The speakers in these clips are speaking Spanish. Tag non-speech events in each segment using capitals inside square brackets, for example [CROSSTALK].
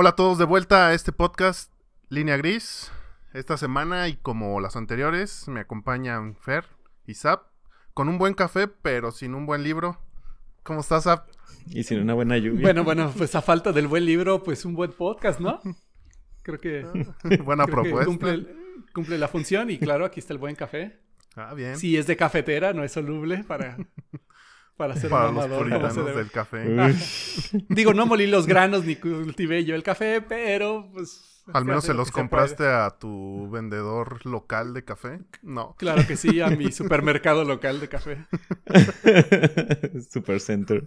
Hola a todos de vuelta a este podcast Línea Gris. Esta semana y como las anteriores me acompañan Fer y Zap con un buen café pero sin un buen libro. ¿Cómo estás, Zap? Y sin una buena lluvia. Bueno, bueno, pues a falta del buen libro, pues un buen podcast, ¿no? Creo que, [LAUGHS] Buena creo que propuesta. cumple, cumple la función y claro, aquí está el buen café. Ah, bien. Si es de cafetera, no es soluble para, para ser Para los puritanos del café. Uy, Digo, no molí los granos ni cultivé yo el café, pero pues... Al menos se lo los compraste a tu vendedor local de café. No. Claro que sí, a mi supermercado local de café. Supercenter.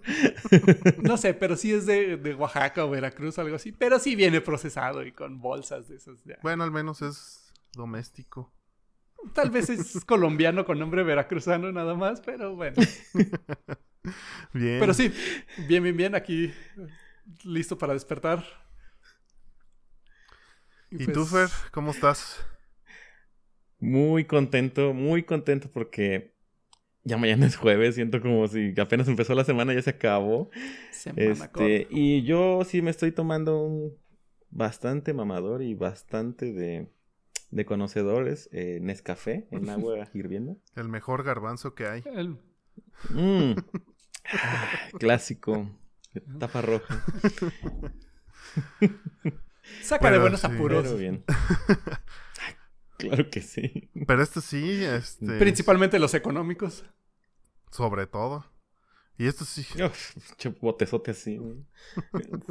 No sé, pero sí es de, de Oaxaca o Veracruz o algo así. Pero sí viene procesado y con bolsas de esas. ya. Bueno, al menos es doméstico. Tal vez es colombiano con nombre veracruzano nada más, pero bueno. [LAUGHS] Bien. Pero sí, bien, bien, bien, aquí listo para despertar. ¿Y pues, tú, Fer? ¿Cómo estás? Muy contento, muy contento porque ya mañana es jueves. Siento como si apenas empezó la semana, ya se acabó. semana Este, y yo sí me estoy tomando un bastante mamador y bastante de, de conocedores. Eh, Nescafé en [LAUGHS] agua hirviendo. El mejor garbanzo que hay. el- Mm. Ah, clásico. Tapa roja. Saca Pero de buenos sí. apuros. Pero bien. [LAUGHS] claro que sí. Pero este sí, este. Principalmente los económicos. Sobre todo. Y esto sí. Uf, Che botezote así.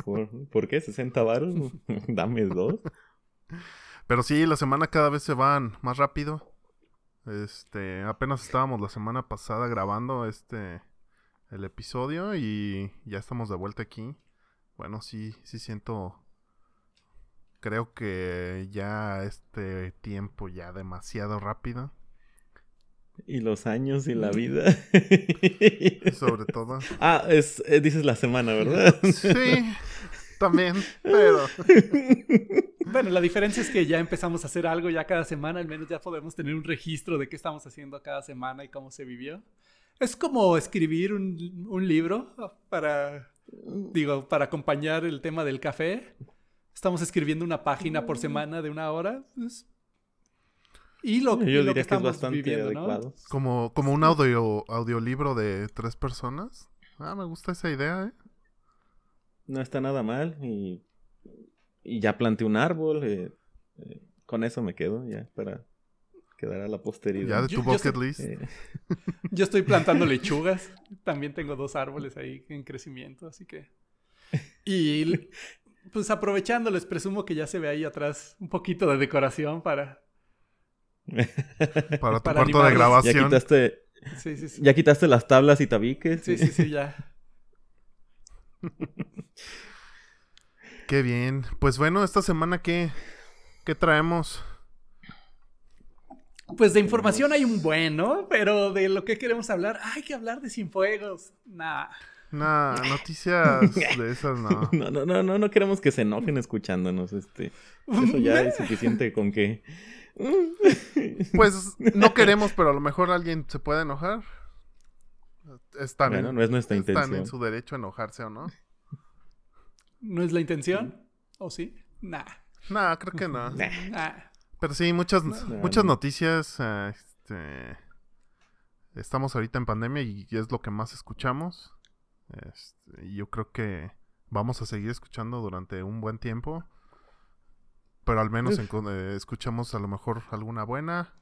¿Por, ¿por qué? ¿60 varos? [LAUGHS] Dame dos. Pero sí, la semana cada vez se van más rápido. Este, apenas estábamos la semana pasada grabando este el episodio y ya estamos de vuelta aquí. Bueno, sí, sí siento creo que ya este tiempo ya demasiado rápido, Y los años y la vida. sobre todo. [LAUGHS] ah, es, eh, dices la semana, ¿verdad? Sí, [LAUGHS] también, pero [LAUGHS] Bueno, la diferencia es que ya empezamos a hacer algo ya cada semana, al menos ya podemos tener un registro de qué estamos haciendo cada semana y cómo se vivió. Es como escribir un, un libro para, digo, para acompañar el tema del café. Estamos escribiendo una página por semana de una hora. pues, y lo, Yo y lo diría que es estamos bastante viviendo, ¿no? adecuado. como como un audio audiolibro de tres personas. Ah, me gusta esa idea, ¿eh? No está nada mal. Y, y ya planté un árbol. eh, eh, con eso me quedo ya para quedar a la Ya posteridad. de Yo- tu yo bucket list. Eh, [LAUGHS] Yo estoy plantando [LAUGHS] lechugas. También tengo dos árboles ahí en crecimiento, así que. Y [LAUGHS] pues aprovechando, les presumo que ya se ve ahí atrás un poquito de decoración para. Para tu para cuarto de animarlos. ya grabación. quitaste, Sí, sí, sí. ya quitaste las tablas y tabiques. Sí, sí, sí, ya. [LAUGHS] Qué bien. Pues bueno, esta semana qué, qué traemos. Pues de información hay un buen, ¿no? Pero de lo que queremos hablar, hay que hablar de Cienfuegos. Nah. Nah, [LAUGHS] noticias de esas no. [LAUGHS] No, no, no, no, no queremos que se enojen escuchándonos. Este, eso ya es suficiente con que. Pues no queremos, pero a lo mejor alguien se puede enojar. Están, Bueno, en, no es nuestra están en intención. su derecho a enojarse o no. ¿No es la intención? ¿O sí? Nah. Nah, creo que no. Nah. Nah. Pero sí, muchas, muchas no. noticias. eh, este, estamos ahorita en pandemia y es lo que más escuchamos. Este, y yo creo que vamos a seguir escuchando durante un buen tiempo. Pero al menos eh, escuchamos a lo mejor alguna buena.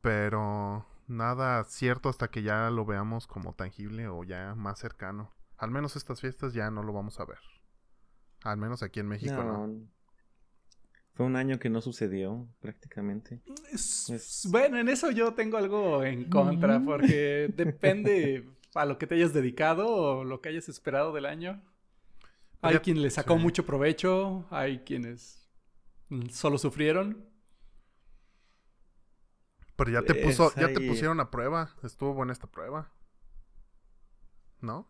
Pero nada cierto hasta que ya lo veamos como tangible o ya más cercano. Al menos estas fiestas ya no lo vamos a ver. Al menos aquí en México, ¿no? No. Fue un año que no sucedió prácticamente. Es- Es- Bueno, en eso yo tengo algo en contra, Mm. porque [LAUGHS] depende a lo que te hayas dedicado o lo que hayas esperado del año. Hay Ya- quien le sacó sí. mucho provecho, hay quienes solo sufrieron. Pero ya te puso, ya te pusieron a prueba. Estuvo buena esta prueba. ¿No?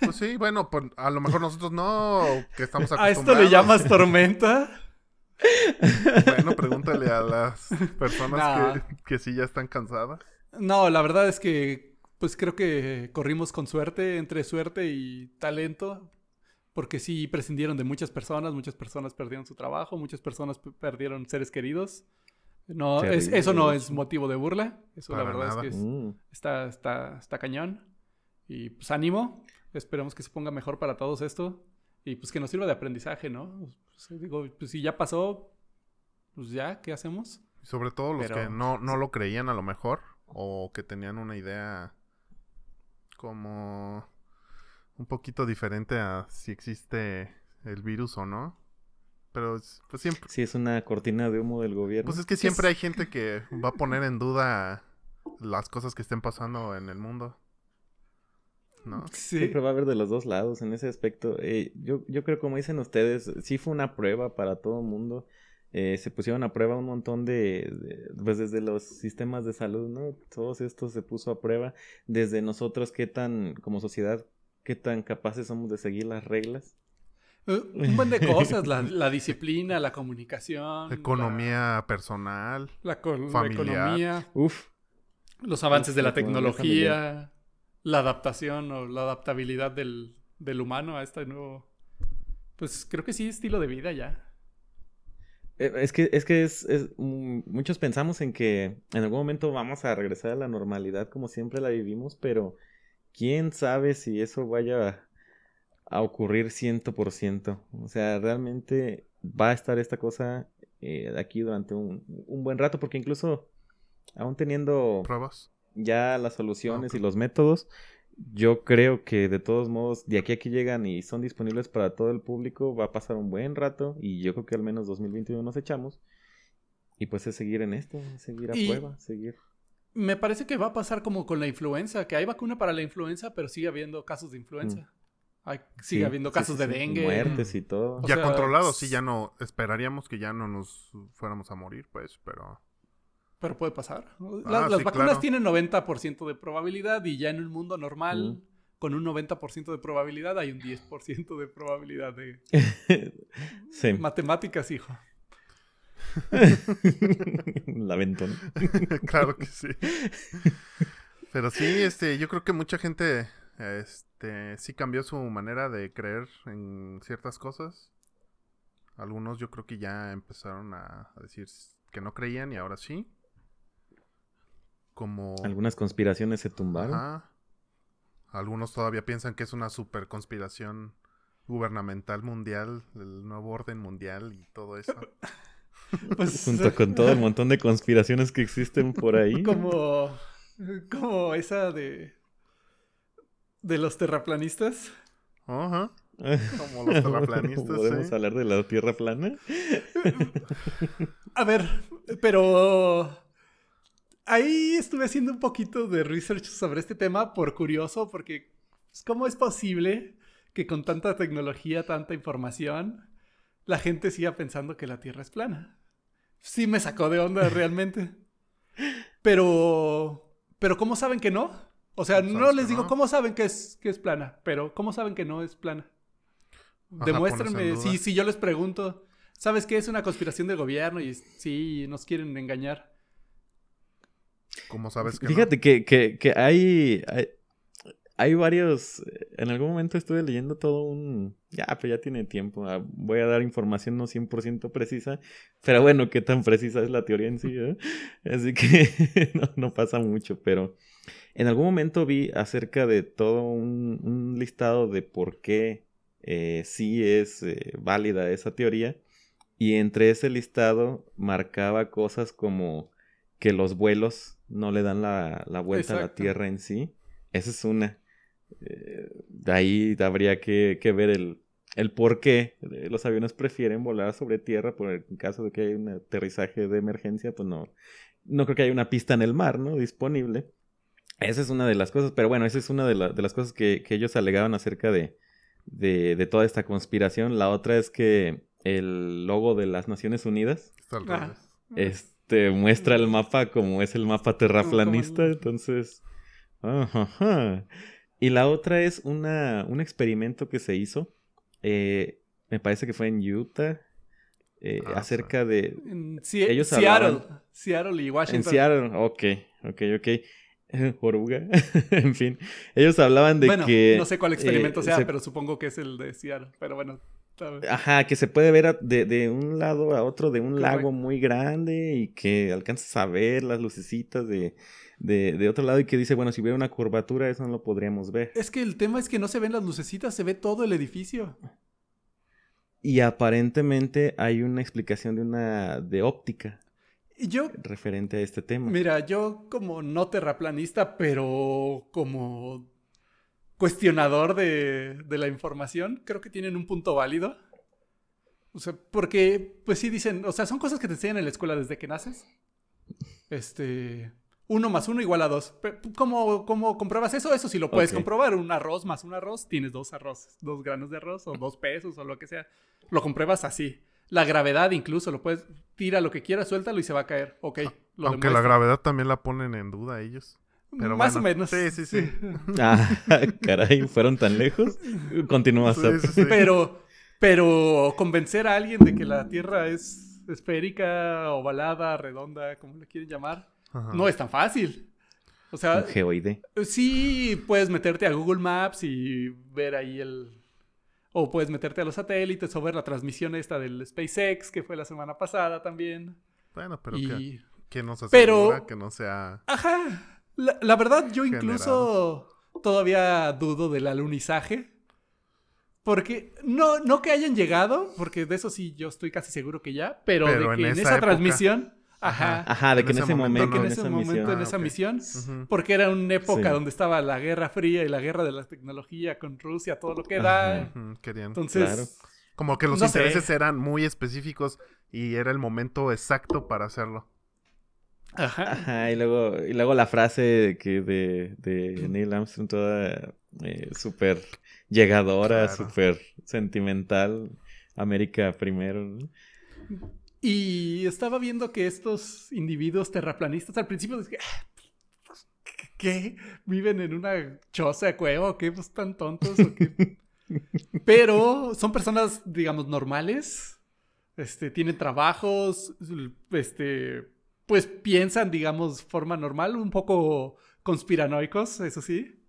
Pues sí, [LAUGHS] bueno, pues, a lo mejor nosotros no, que estamos ¿A acostumbrados. esto le llamas tormenta? [LAUGHS] Bueno, pregúntale a las personas Nah. que, que sí ya están cansadas. No, la verdad es que pues creo que corrimos con suerte, entre suerte y talento. porque sí prescindieron de muchas personas, muchas personas perdieron su trabajo, muchas personas perdieron seres queridos. No, es- eso no es motivo de burla. Eso la verdad nada. es que es- Mm. está, está, está cañón. Y pues ánimo. Esperemos que se ponga mejor para todos esto. Y pues que nos sirva de aprendizaje, ¿no? Pues, digo, pues si ya pasó, pues ya, ¿qué hacemos? Sobre todo los Pero- que no, no lo creían a lo mejor. O que tenían una idea como un poquito diferente a si existe el virus o no. Pero es- pues siempre, Sí, es una cortina de humo del gobierno. pues es que siempre hay gente que va a poner en duda las cosas que estén pasando en el mundo. ¿No? Sí. Siempre va a haber de los dos lados en ese aspecto. Eh, yo, yo creo, como dicen ustedes, sí fue una prueba para todo el mundo. Eh, se pusieron a prueba un montón de, de- pues desde los sistemas de salud, ¿no? Todo esto se puso a prueba. Desde nosotros, qué tan, como sociedad, qué tan capaces somos de seguir las reglas. Un buen de cosas, la, la disciplina, la comunicación. Economía personal. La, familiar. economía, Uf, los avances de la tecnología, la adaptación o la adaptabilidad del, del humano a este nuevo... Pues creo que sí, estilo de vida ya. Eh, Es que, es que es, es- mm, muchos pensamos en que en algún momento vamos a regresar a la normalidad como siempre la vivimos, pero quién sabe si eso vaya a, ocurrir ciento por ciento. O sea, realmente va a estar esta cosa eh, aquí durante un, un buen rato, porque incluso aún teniendo Pruebas. ya las soluciones Ok. y los métodos, yo creo que de todos modos, de aquí a que llegan y son disponibles para todo el público, va a pasar un buen rato y yo creo que al menos 2021 nos echamos. Y pues es seguir en esto, es seguir a Y- prueba, seguir. Me parece que va a pasar como con la influenza, que hay vacuna para la influenza, pero sigue habiendo casos de influenza. Hay- sigue Sí, habiendo casos sí, de sí, dengue. Muertes y todo. O ya sea, controlados, sí, ya no. Esperaríamos que ya no nos fuéramos a morir, pues, pero. Pero puede pasar. Ah, La- las sí, vacunas claro. tienen 90% de probabilidad y ya en un mundo normal, Mm. con un 90% de probabilidad, hay un 10% de probabilidad de [LAUGHS] sí. matemáticas, hijo. [LAUGHS] La ventona. [LAUGHS] claro que sí. Pero sí, este, yo creo que mucha gente, este, sí cambió su manera de creer en ciertas cosas. Algunos yo creo que ya empezaron a, a decir que no creían y ahora sí. Como... Algunas conspiraciones se tumbaron. Ajá. Algunos todavía piensan que es una super conspiración gubernamental mundial, el nuevo orden mundial y todo eso. [LAUGHS] Pues, [LAUGHS] Junto con todo el montón de conspiraciones que existen por ahí. [LAUGHS] como, como esa de, de los terraplanistas. Ajá. Como los terraplanistas, [LAUGHS] ¿Podemos sí. hablar de la Tierra plana? A ver, pero ahí estuve haciendo un poquito de research sobre este tema por curioso, porque pues, ¿cómo es posible que con tanta tecnología, tanta información, la gente siga pensando que la Tierra es plana? Sí me sacó de onda realmente. [LAUGHS] Pero, pero ¿cómo saben que no? O sea, ¿Cómo no les que digo no? cómo saben que es, que es plana, pero ¿cómo saben que no es plana? Ajá, Demuéstrenme, si, si yo les pregunto, ¿sabes qué es una conspiración del gobierno? Y sí, nos quieren engañar. ¿Cómo sabes que Fíjate que, que, que hay, hay, hay varios... En algún momento estuve leyendo todo un... Ya, pero ya tiene tiempo. ah, Voy a dar información no 100% precisa. Pero bueno, qué tan precisa es la teoría en sí. eh? [LAUGHS] Así que [LAUGHS] no, no pasa mucho. Pero en algún momento vi acerca de todo un, un listado de por qué eh, sí es eh, válida esa teoría. Y entre ese listado marcaba cosas como que los vuelos no le dan la, la vuelta a la. Tierra en sí. Esa es una. Eh, de ahí habría que, que ver el, el por qué eh, los aviones prefieren volar sobre tierra por el caso de que haya un aterrizaje de emergencia, pues no, no creo que haya una pista en el mar, ¿no? Disponible. Esa es una de las cosas, pero bueno, esa es una de, la- de las cosas que, que ellos alegaban acerca de, de, de toda esta conspiración. La otra es que el logo de las Naciones Unidas Está al Ah. revés. este muestra el mapa como es el mapa terraplanista, entonces. Ajá. Y la otra es una, un experimento que se hizo. eh, me parece que fue en Utah. eh, Ah, acerca de. En Ellos Seattle, hablaban- Seattle y En Washington. Seattle. Ok, ok, ok. [LAUGHS] Oruga. [LAUGHS] en fin. Ellos hablaban de bueno, que. No sé cuál experimento eh, sea, se- pero supongo que es el de Seattle. Pero bueno. Ajá, que se puede ver a- de, de un lado a otro de un Correcto. lago muy grande y que alcanzas a ver las lucecitas de, de, de otro lado y que dice, bueno, si hubiera una curvatura eso no lo podríamos ver. Es que el tema es que no se ven las lucecitas, se ve todo el edificio. Y aparentemente hay una explicación de una de óptica yo, referente a este tema. mira, yo como no terraplanista, pero como cuestionador de, de la información, creo que tienen un punto válido. O sea, porque, pues sí dicen, o sea, son cosas que te enseñan en la escuela desde que naces. Este, uno más uno igual a dos. ¿Cómo, cómo compruebas eso? Eso sí lo puedes comprobar. Un arroz más un arroz, tienes dos arroces, dos granos de arroz o dos pesos o lo que sea. Lo compruebas así. La gravedad incluso, lo puedes, tira lo que quieras, suéltalo y se va a caer. Ok, lo Aunque la gravedad también la ponen en duda ellos. Pero Más bueno. o menos. Sí, sí, sí. [LAUGHS] Ah, caray, ¿fueron tan lejos? Continúa, Sí, sí, sí. Pero, pero convencer a alguien de que la Tierra es esférica, ovalada, redonda, como le quieren llamar, Ajá. no es tan fácil. O sea, Un geoide. sí puedes meterte a Google Maps y ver ahí el... O puedes meterte a los satélites o ver la transmisión esta del SpaceX, que fue la semana pasada también. Bueno, pero y... que, que nos Pero- asegura que no sea... Ajá. La, la verdad, yo Generado. incluso todavía dudo del alunizaje. Porque no, no que hayan llegado, porque de eso sí yo estoy casi seguro que ya, pero, Pero de en que en esa esa, época. transmisión, ajá, Ajá, de que en ese momento, de que en ese esa momento, misión. en Ah, esa ok. misión, porque era una época Sí. donde estaba la Guerra Fría y la guerra de la tecnología con Rusia, todo lo que da. Querían. Entonces, Claro. Como que los no sé. intereses eran muy específicos y era el momento exacto para hacerlo. Ajá. Ajá, y luego, y luego la frase que de, de Neil Armstrong toda eh, súper llegadora, Claro. súper sentimental. América primero. ¿no? Y estaba viendo que estos individuos terraplanistas al principio dije, "Ah, ¿qué? ¿Viven en una choza, cueva o qué? Pues tan tontos o qué? [LAUGHS] Pero son personas, digamos, normales. Este, tienen trabajos, este, pues piensan, digamos, forma normal, un poco conspiranoicos, eso sí.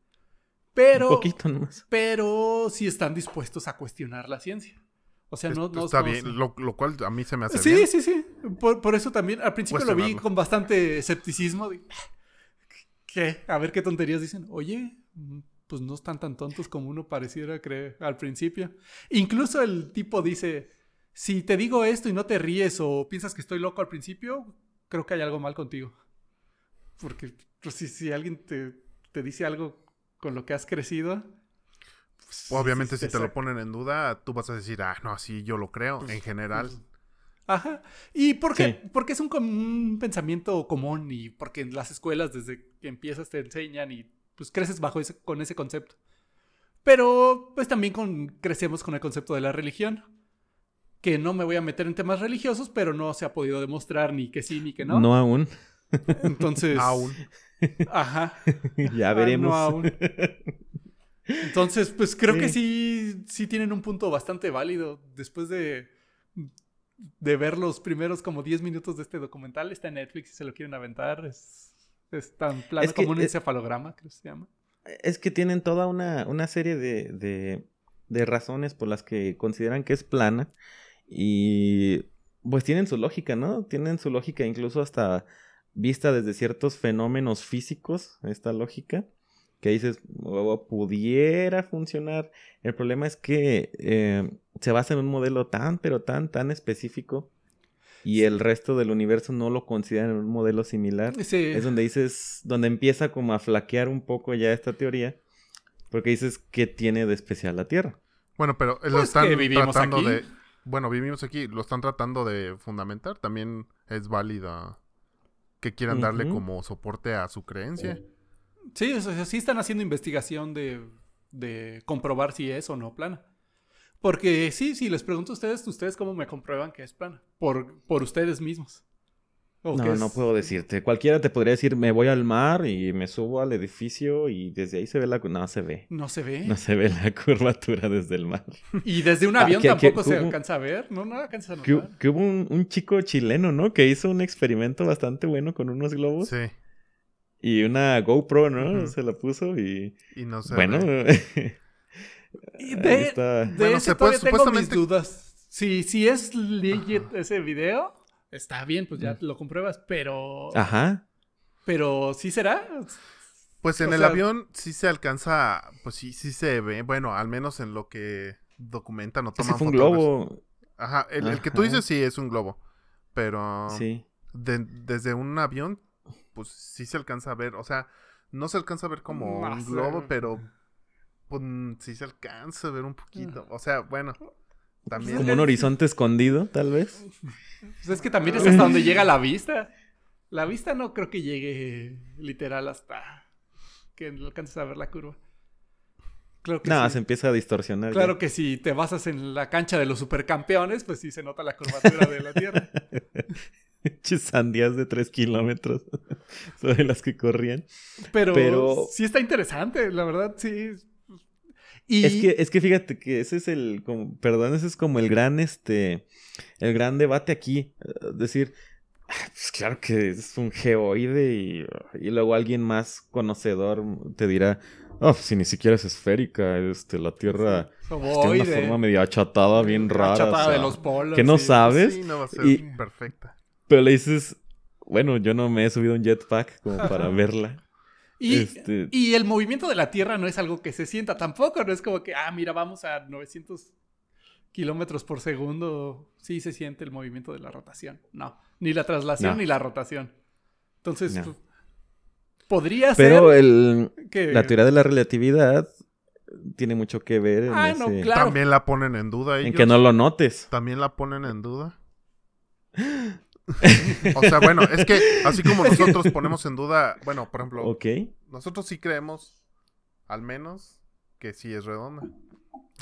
Pero, Un poquito nomás. pero sí están dispuestos a cuestionar la ciencia. O sea, no, no está no- bien, lo, lo cual a mí se me hace Sí, bien. sí, sí. Por, por eso también, al principio lo vi con bastante escepticismo. de, ¿Qué? A ver qué tonterías dicen. Oye, pues no están tan tontos como uno pareciera creer al principio. Incluso el tipo dice, si te digo esto y no te ríes o piensas que estoy loco al principio, creo que hay algo mal contigo. Porque pues, si, si alguien te, te dice algo con lo que has crecido... pues, Obviamente si te lo ponen en duda, tú vas a decir, ah, no, así yo lo creo, Pues, en general. pues, Ajá. ¿Y por qué? Sí. Porque es un, un pensamiento común y porque en las escuelas desde que empiezas te enseñan y pues creces bajo ese, con ese concepto. Pero pues también con, crecemos con el concepto de la religión. Que no me voy a meter en temas religiosos, pero no se ha podido demostrar ni que sí ni que no. No, aún. Entonces. Aún. Ajá. [LAUGHS] ya Ah, veremos. no aún. Entonces, pues creo que Sí. sí, tienen un punto bastante válido. Después de, de ver los primeros como 10 minutos de este documental, está en Netflix y se lo quieren aventar. Es, es tan plano Es que, como un encefalograma, creo que se llama. Es que tienen toda una, una serie de, de, de razones por las que consideran que es plana. Y pues tienen su lógica, ¿no? Tienen su lógica incluso hasta vista desde ciertos fenómenos físicos, esta lógica, que dices, "Oh, pudiera funcionar. El problema es que eh, se basa en un modelo tan, pero tan, tan específico. Y el resto del universo no lo consideran un modelo similar es donde dices, donde empieza como a flaquear un poco ya esta teoría, porque dices que tiene de especial la Tierra. Bueno, pero lo Pues están que vivimos tratando aquí. de... Bueno, vivimos aquí, lo están tratando de fundamentar. También es válida que quieran darle como soporte a su creencia. Sí, o sea, sí están haciendo investigación de, de comprobar si es o no plana. Porque sí, si les pregunto a ustedes, ¿ustedes cómo me comprueban que es plana? Por, por ustedes mismos. ¿O que No, es- no puedo decirte. Cualquiera te podría decir, me voy al mar y me subo al edificio y desde ahí se ve la... cu-". No se ve. No se ve. No se ve la [LAUGHS] curvatura desde el mar. [LAUGHS] Y desde un Ah, avión que- que tampoco se hubo- alcanza a ver. No, no alcanza a Que, notar. que hubo un, un chico chileno, ¿no? Que hizo un experimento bastante bueno con unos globos Sí. y una GoPro, ¿no? Se la puso y... Y no sé. bueno, [LAUGHS] Y de, está. de Bueno, ese se puede- todavía tengo mis supuestamente- dudas. Si, si es legit ese video, está bien, pues ya lo compruebas, pero... Ajá. Pero ¿sí será? Pues en O el sea- avión sí se alcanza, pues sí, sí se ve, bueno, al menos en lo que documentan o Ese toman fue un fotos. globo. Ajá, el, el que tú dices sí es un globo, pero Sí. de- desde un avión, pues sí se alcanza a ver, o sea, no se alcanza a ver como un globo, pero pues, sí se alcanza a ver un poquito, o sea, bueno, también... Como un horizonte escondido, tal vez. Pues es que también es hasta donde llega la vista. La vista no creo que llegue literal hasta que alcances a ver la curva. Creo que No, sí. se empieza a distorsionar. ya. Claro que si te basas en la cancha de los supercampeones, pues sí se nota la curvatura de la Tierra. [LAUGHS] Sandías de 3 kilómetros [LAUGHS] sobre las que corrían. Pero, Pero- sí está interesante, la verdad, sí. Y Es que, es que fíjate que ese es el, como, perdón, ese es como el gran, este, el gran debate aquí. Es decir, ah, pues claro que es un geoide y, y luego alguien más conocedor te dirá, oh, si ni siquiera es esférica, este, la Tierra pues, tiene una forma medio achatada, bien rara. achatada o sea, de los polos. que no sí. sabes. Sí, no va a ser Y- perfecta. Pero le dices, bueno, yo no me he subido un jetpack como para [LAUGHS] verla. Y, Este- y el movimiento de la Tierra no es algo que se sienta tampoco, no es como que, ah, mira, vamos a 900 kilómetros por segundo. Sí se siente el movimiento de la rotación. No, ni la traslación No. ni la rotación. Entonces, No. pues, podría Pero ser el, que... la teoría de la relatividad tiene mucho que ver en, Ah, no, claro. También la ponen en duda en ellos. que no lo notes. También la ponen en duda. [LAUGHS] [LAUGHS] o sea, bueno, es que así como nosotros ponemos en duda, bueno, por ejemplo, nosotros sí creemos, al menos, que sí es redonda.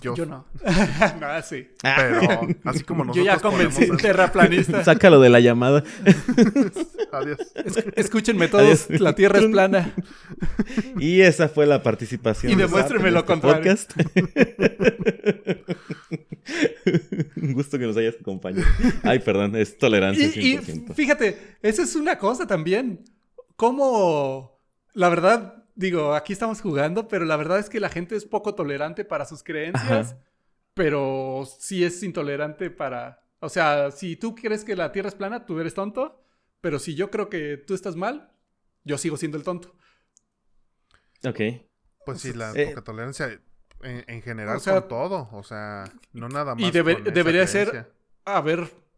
Yo, Yo no. [LAUGHS] no, sí. Pero así como nosotros Yo ya convencí ponemos en- terraplanista. Sácalo de la llamada. Adiós. Es- Escúchenme todos, Adiós. la Tierra es plana. Y esa fue la participación. Y de demuéstreme Zap en lo este contrario. podcast. Un gusto que nos hayas acompañado. Ay, perdón, es tolerancia Y, y 100%. fíjate, esa es una cosa también. Como, la verdad, digo, aquí estamos jugando, pero la verdad es que la gente es poco tolerante para sus creencias, Ajá. pero sí es intolerante para... O sea, si tú crees que la Tierra es plana, tú eres tonto, pero si yo creo que tú estás mal, yo sigo siendo el tonto. Ok. Pues sí, la Eh, poca tolerancia en, en general o sea, con todo. O sea, no nada más. Y debe- con esa debería ser- creencia.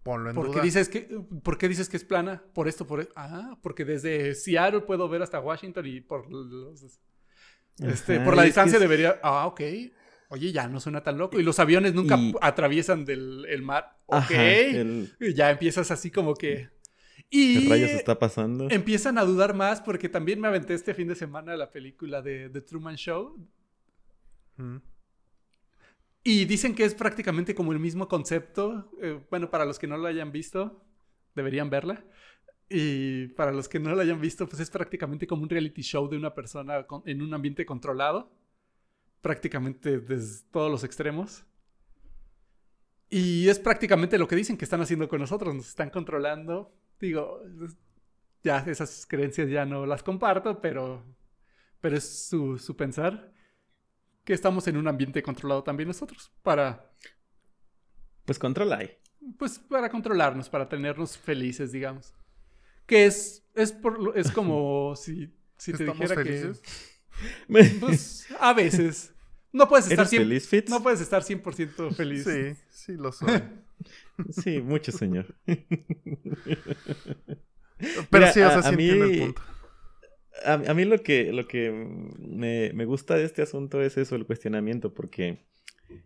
A ver, Ponlo en ¿por qué, duda. dices que, ¿por qué dices que es plana? Por esto, por... e- Ah, porque desde Seattle puedo ver hasta Washington y por los... Este, Ajá, por la distancia es- debería. Ah, ok. Oye, ya no suena tan loco. Y los aviones nunca Y- atraviesan del el mar. Ok. Ajá, el- Y ya empiezas así como que. ¿Qué Y rayos está pasando? empiezan a dudar más porque también me aventé este fin de semana la película de The Truman Show. Mm. Y dicen que es prácticamente como el mismo concepto. Eh, bueno, para los que no lo hayan visto, deberían verla. Y para los que no lo hayan visto, pues es prácticamente como un reality show de una persona en un ambiente controlado. Prácticamente desde todos los extremos. Y es prácticamente lo que dicen que están haciendo con nosotros. Nos están controlando. Digo, ya esas creencias ya no las comparto, pero, pero es su, su pensar que estamos en un ambiente controlado también nosotros. Para, Pues controla ahí. pues, para controlarnos, para tenernos felices, digamos. Que es, es, por, lo- es como [LAUGHS] si, si te ¿Estamos dijera felices? que... [LAUGHS] Pues, a veces. No puedes estar ¿Eres siempre... feliz, Fitz? No puedes estar 100% feliz. Sí, sí lo soy. [LAUGHS] Sí, mucho, señor. Pero Mira, sí, o sea, a- sí a mí- el punto. A, mí lo que, lo que me, me gusta de este asunto es eso, el cuestionamiento, porque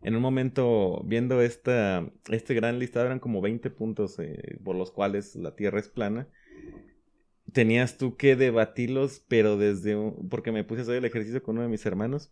en un momento viendo esta, este gran listado eran como 20 puntos eh, por los cuales la Tierra es plana. Tenías tú que debatirlos, pero desde un- porque me puse a hacer el ejercicio con uno de mis hermanos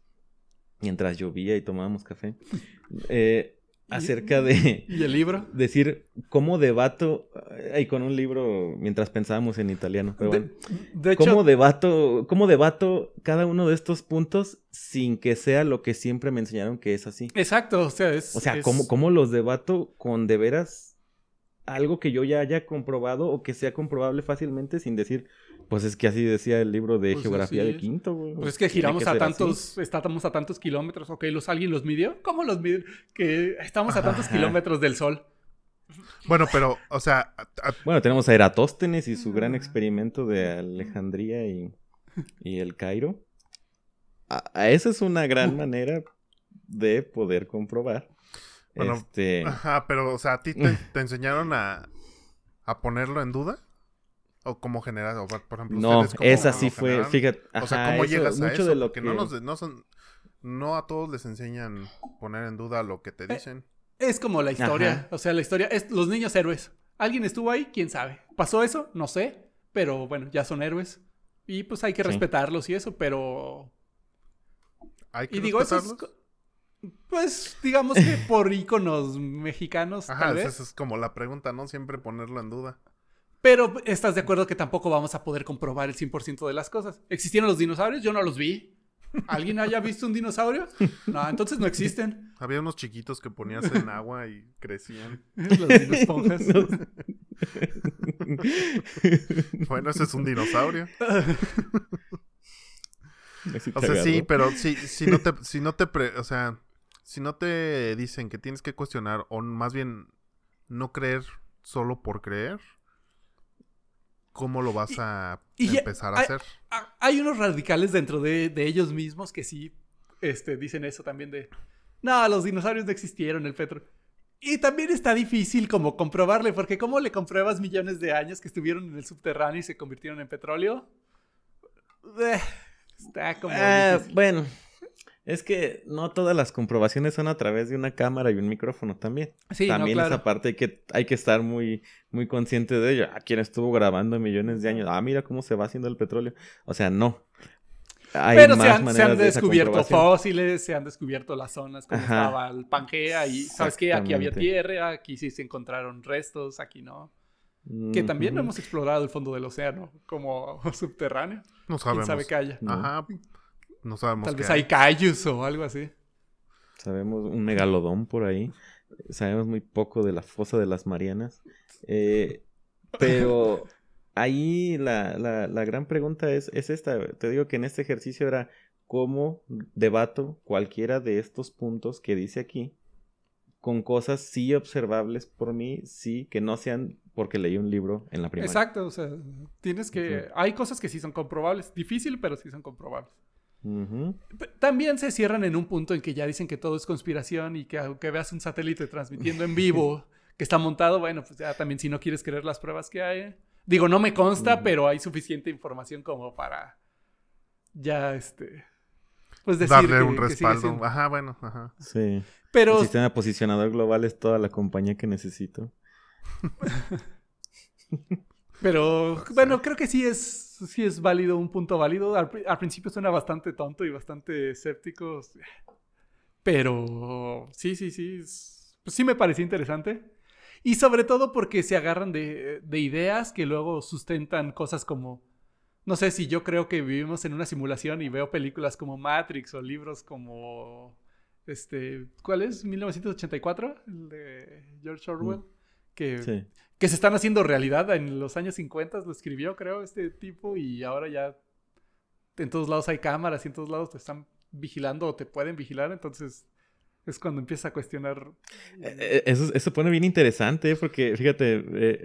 mientras llovía y tomábamos café. [LAUGHS] eh, acerca de ¿Y el libro? [LAUGHS] decir cómo debato y con un libro mientras pensábamos en italiano. Pero bueno. De, de hecho, ¿Cómo debato, ¿Cómo debato cada uno de estos puntos sin que sea lo que siempre me enseñaron que es así? exacto, o sea, es... O sea, es- ¿cómo, ¿cómo los debato con de veras algo que yo ya haya comprobado o que sea comprobable fácilmente sin decir, Pues es que así decía el libro de Pues geografía de quinto, güey. Pues es que giramos a así. tantos, estamos a tantos kilómetros. Ok, ¿los, ¿alguien los midió? ¿Cómo los midió? Que estamos a tantos Ajá. kilómetros del sol. Bueno, pero, o sea, a- Bueno, tenemos a Eratóstenes y su Mm. gran experimento de Alejandría y, y el Cairo. A, a- esa es una gran manera de poder comprobar. Bueno, este, ajá, pero, o sea, ¿a ti te, te enseñaron a, a ponerlo en duda? ¿O como general? O, por ejemplo, no, esa sí fue, fíjate, O sea, ¿cómo eso, llegas a mucho eso? de lo Porque que no, nos, no, son, no a todos les enseñan poner en duda lo que te Eh, dicen. Es como la historia. Ajá. O sea, la historia es los niños héroes. ¿Alguien estuvo ahí? ¿Quién sabe? ¿Pasó eso? No sé. Pero bueno, ya son héroes. Y pues hay que Sí. respetarlos y eso, pero... Hay que Y digo, eso es... respetarlos. Pues digamos que por [LAUGHS] íconos mexicanos, Ajá, tal esa vez. es como la pregunta, ¿no? Siempre ponerlo en duda. Pero estás de acuerdo que tampoco vamos a poder comprobar el 100% de las cosas. ¿Existieron los dinosaurios? Yo no los vi. ¿Alguien haya visto un dinosaurio? No, entonces no existen. Había unos chiquitos que ponías en agua y crecían. Los dinosponjas. [LAUGHS] Bueno, ese es un dinosaurio. [LAUGHS] O sea, sí, pero si, si no te, si no te, pre- o sea, si no te dicen que tienes que cuestionar o más bien no creer solo por creer, ¿cómo lo vas a y empezar a ay- hacer? Hay unos radicales dentro de, de ellos mismos que sí este, dicen eso también de... No, los dinosaurios no existieron, el petro. Y también está difícil como comprobarle, porque ¿cómo le compruebas millones de años que estuvieron en el subterráneo y se convirtieron en petróleo? Eh, está como... Ah, bueno, es que no todas las comprobaciones son a través de una cámara y un micrófono también. Sí, no, también claro. esa parte hay que, hay que estar muy, muy consciente de ello. ¿A quién estuvo grabando millones de años? Ah, mira cómo se va haciendo el petróleo. O sea, no. Hay Pero más se han, se han de descubierto fósiles, se han descubierto las zonas como Ajá. estaba el Pangea y ¿sabes qué? Aquí había tierra, aquí sí se encontraron restos, aquí no. Que también no hemos explorado el fondo del océano como [LAUGHS] subterráneo. No ¿Quién sabemos. sabe qué haya? No. Ajá. No sabemos Tal qué vez hay cayus o algo así. Sabemos un megalodón por ahí. Sabemos muy poco de la fosa de las Marianas. Eh, pero ahí la, la, la gran pregunta es, es esta. Te digo que en este ejercicio era cómo debato cualquiera de estos puntos que dice aquí con cosas sí observables por mí, sí, que no sean porque leí un libro en la primaria. Exacto, o sea, tienes que... Hay cosas que sí son comprobables. Difícil, pero sí son comprobables. También se cierran en un punto en que ya dicen que todo es conspiración y que aunque veas un satélite transmitiendo en vivo [LAUGHS] que está montado, bueno, pues ya también si no quieres creer las pruebas que hay. Digo, no me consta, pero hay suficiente información como para ya este pues decir Darle que- un respaldo. siendo. Ajá, bueno, ajá. Sí. Pero El sistema posicionador global es toda la compañía que necesito. [LAUGHS] Pero bueno, creo que sí es, sí es válido, un punto válido. Al, pri- al principio suena bastante tonto y bastante escéptico. Pero sí, sí, sí. es- pues sí me pareció interesante. Y sobre todo porque se agarran de, de ideas que luego sustentan cosas como. No sé si yo creo que vivimos en una simulación y veo películas como Matrix o libros como. Este. ¿Cuál es? ¿1984? El de George Orwell. Que Sí. Que se están haciendo realidad. En los años 50 lo escribió, creo, este tipo, y ahora ya en todos lados hay cámaras y en todos lados te están vigilando o te pueden vigilar, entonces es cuando empieza a cuestionar. Eh, eh, Eso, eso pone bien interesante, ¿eh? porque fíjate,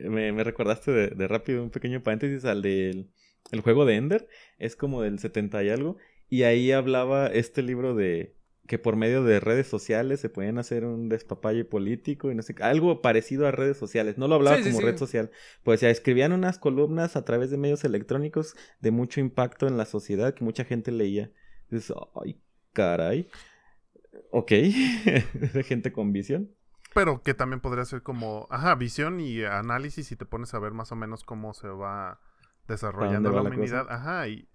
me, me recordaste de, de rápido un pequeño paréntesis al del el juego de Ender, es como del 70 y algo, y ahí hablaba este libro de que por medio de redes sociales se pueden hacer un despapalle político y no sé, qué, algo parecido a redes sociales, no lo hablaba Sí, como sí. red social, pues ya escribían unas columnas a través de medios electrónicos de mucho impacto en la sociedad que mucha gente leía. Dices, ay, caray. Ok, [LAUGHS] de gente con visión. Pero que también podría ser como, ajá, visión y análisis y te pones a ver más o menos cómo se va desarrollando va la la cosa? humanidad. Ajá, y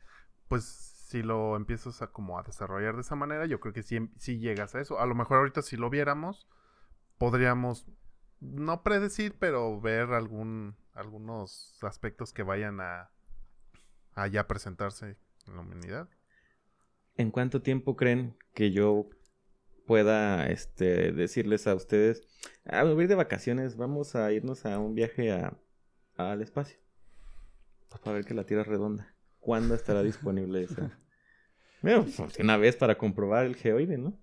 pues si lo empiezas a como a desarrollar de esa manera, yo creo que sí, sí llegas a eso. A lo mejor ahorita si lo viéramos, podríamos no predecir, pero ver algún algunos aspectos que vayan a, ya presentarse en la humanidad. ¿En cuánto tiempo creen que yo pueda este, decirles a ustedes, ah, a de vacaciones, vamos a irnos a un viaje a, al espacio? para ver que la Tierra es redonda. ¿Cuándo estará disponible esa? [LAUGHS] Mira, pues, una vez para comprobar el geoide, ¿no?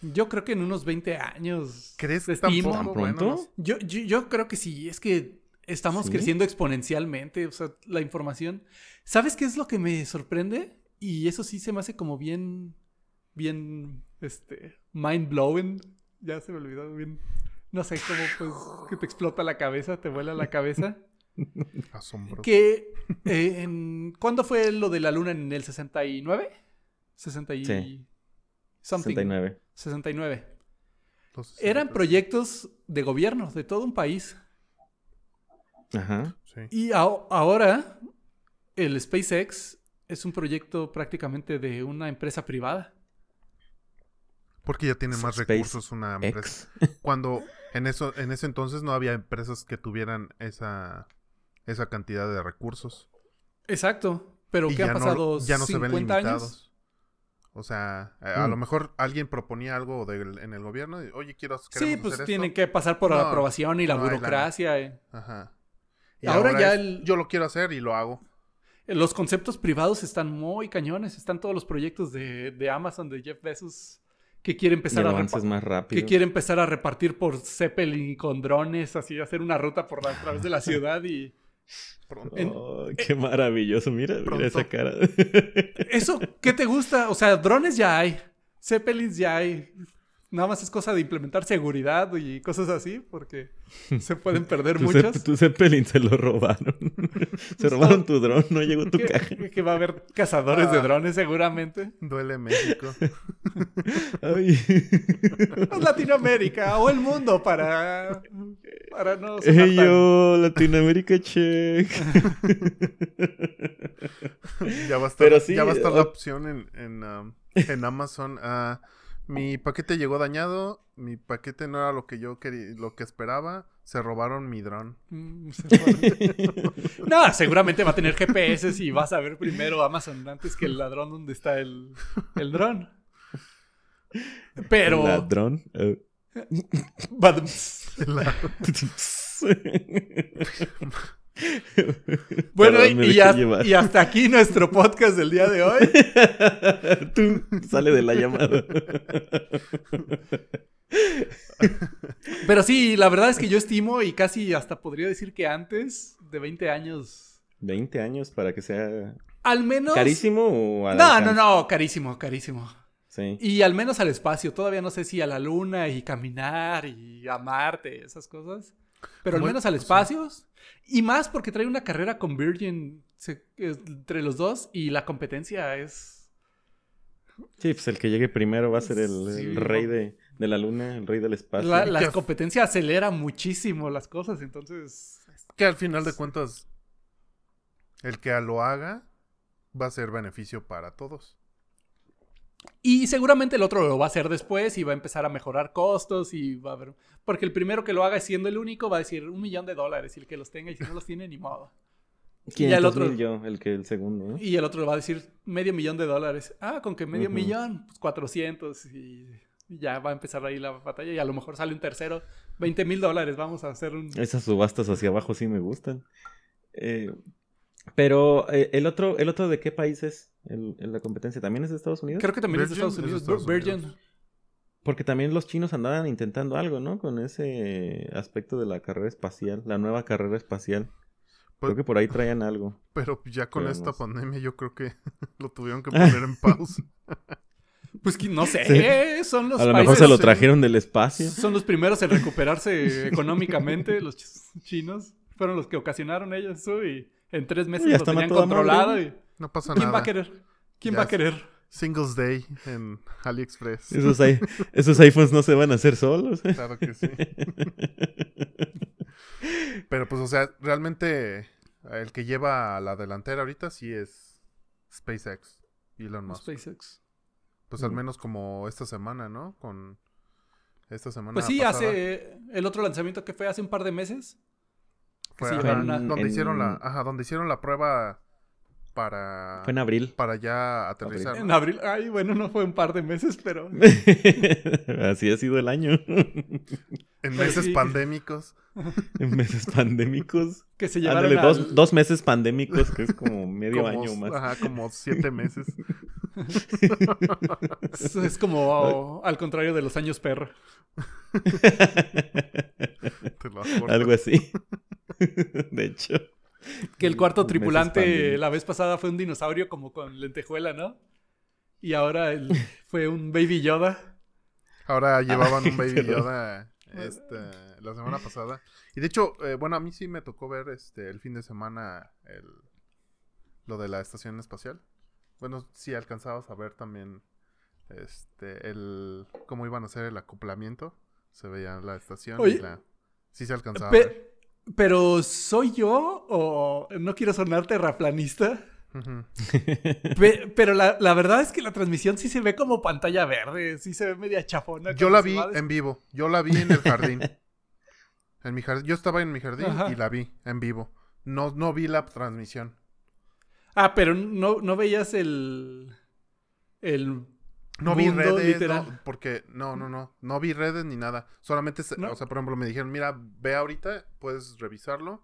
Yo creo que en unos 20 años. ¿Crees que. ¿Tan pronto? Bueno, Yo, yo, yo creo que sí, es que estamos ¿Sí? creciendo exponencialmente, o sea, la información. ¿Sabes qué es lo que me sorprende? Y eso sí se me hace como bien, bien, este, mind blowing. Ya se me olvidó bien. No sé cómo, pues, que te explota la cabeza, te vuela la cabeza. [LAUGHS] [LAUGHS] asombroso. que, eh, en- ¿cuándo fue lo de la luna en el 69? 60 y... Sí. something. 69. 69. Entonces, Eran proyectos de gobierno, de todo un país. Ajá. Sí. Y a- ahora el SpaceX es un proyecto prácticamente de una empresa privada. Porque ya tiene más Space recursos una empresa. X. Cuando en eso, en ese entonces no había empresas que tuvieran esa, esa cantidad de recursos. Exacto. Pero y ¿qué no, pasado? ya no se ven 50 limitados. años. O sea, a, Mm. lo mejor alguien proponía algo en el gobierno y, oye, quiero Sí, queremos pues hacer tienen esto". que pasar por la aprobación y la burocracia. eh. Ajá. Y Ahora ya es, el- Yo lo quiero hacer y lo hago. Los conceptos privados están muy cañones. Están todos los proyectos de, de Amazon, de Jeff Bezos, que quiere Y empezar el a más rápido. que quiere empezar a repartir por Zeppelin con drones, así hacer una ruta por la, a través de la ciudad y Oh, qué maravilloso. Mira, mira esa cara. Eso, ¿qué te gusta? O sea, drones ya hay, Zeppelins ya hay. Nada más es cosa de implementar seguridad y cosas así, porque [LAUGHS] se pueden perder. Zep- tu Zeppelin se lo robaron. [LAUGHS] se robaron tu dron, no llegó tu caja. Que, va a haber cazadores de Ah. drones seguramente. Duele México. [LAUGHS] Ay. Pues Latinoamérica o el mundo para, para no Hey yo, Latinoamérica check. ya va a estar, sí, ya va a estar la ah. opción en, en, um, en Amazon. Ah, mi paquete llegó dañado. Mi paquete no era lo que yo quería, lo que esperaba. Se robaron mi dron. Mm, [LAUGHS] no, seguramente va a tener GPS y vas a ver primero Amazon antes que el ladrón donde está el, el dron. Pero. Ladrón. Eh. [LAUGHS] [LAUGHS] [LAUGHS] Bueno, Perdón, y, hasta aquí nuestro podcast del día de hoy. [LAUGHS] Tú, sale de la llamada. [LAUGHS] Pero sí, la verdad es que yo estimo y casi hasta podría decir que antes de 20 años. 20 años para que sea Al menos. carísimo o al No, no, alcance? no, carísimo, carísimo. Sí. Y al menos al espacio. Todavía no sé si a la luna y caminar y a Marte, esas cosas. Pero al menos al espacio. Y más porque trae una carrera con Virgin se- entre los dos y la competencia es... Sí, pues el que llegue primero va a ser el, Sí, el no. rey de, de la luna, el rey del espacio. La, la que- competencia acelera muchísimo las cosas, entonces... que al final de cuentas, el que lo haga va a ser beneficio para todos. Y seguramente el otro lo va a hacer después y va a empezar a mejorar costos y va a haber... Porque el primero que lo haga siendo el único va a decir un millón de dólares y el que los tenga y si no los tiene ni modo. y el 500 otro- yo, el que el segundo, ¿no? Y el otro va a decir medio millón de dólares. Ah, con que medio Ujú. millón, pues 400 y, y ya va a empezar ahí la batalla y a lo mejor sale un tercero, 20 mil dólares, vamos a hacer un... Esas subastas hacia abajo sí me gustan. Eh, pero eh, el otro, el otro de qué país es el, el- la competencia, también es de Estados Unidos. Creo que también es de Estados es de Unidos. Virgin. Porque también los chinos andaban intentando algo, ¿no? Con ese aspecto de la carrera espacial, la nueva carrera espacial. Pues- Creo que por ahí traían algo. Pero ya con Pero esta no sé. pandemia yo creo que [LAUGHS] lo tuvieron que [LAUGHS] poner en pausa. Pues que no sé, son los A lo mejor se lo eh, trajeron del espacio. Son los primeros en recuperarse [LAUGHS] económicamente, los ch- chinos. Fueron los que ocasionaron ellos eso y en tres meses Ya lo tenían controlado. madre. Y... No pasa ¿Quién nada. va a querer? ¿Quién Ya va a querer? Singles Day en AliExpress. Esos, i- [LAUGHS] esos iPhones no se van a hacer solos. ¿eh? Claro que sí. Pero pues, o sea, realmente el que lleva a la delantera ahorita sí es SpaceX, Elon Musk. SpaceX. Pues al menos como esta semana, ¿no? Con esta semana Pues sí, pasada hace el otro lanzamiento que fue hace un par de meses. Fue, sí a- donde en- hicieron la, ajá, donde hicieron la prueba para, Fue en abril. para ya aterrizar. En ¿no? abril, ay, bueno, no fue un par de meses, pero [LAUGHS] Así ha sido el año. En Pues meses sí. pandémicos. [LAUGHS] en meses pandémicos. que se llevaron Ándale, dos, al- dos meses pandémicos, que es como medio como, año más. Ajá, como siete meses. Es, [LAUGHS] es como al contrario de los años perro. Te lo. Algo así. De hecho. Que el cuarto tripulante la vez pasada fue un dinosaurio como con lentejuela, ¿no? Y ahora el- [LAUGHS] fue un baby Yoda. Ahora llevaban un [LAUGHS] Baby Yoda este, la semana pasada. Y de hecho, eh, bueno, a mí sí me tocó ver este el fin de semana el, lo de la estación espacial. Bueno, sí alcanzabas a ver también este el cómo iban a hacer el acoplamiento. Se veía la estación Oye. y la... Sí se alcanzaba a Pe- ver. Pero ¿soy yo o no quiero sonar terraplanista? Pe- pero la, la verdad es que la transmisión sí se ve como pantalla verde, sí se ve media chafona. Yo la vi en vivo. Yo la vi en el jardín. [LAUGHS] En mi jardín. Yo estaba en mi jardín Ajá. y la vi en vivo. No, no vi la transmisión. Ah, pero no, no veías el... El... No vi redes, literal. no, porque no, no, no, no vi redes ni nada. Solamente, se- ¿No? o sea, por ejemplo, me dijeron, mira, ve ahorita, puedes revisarlo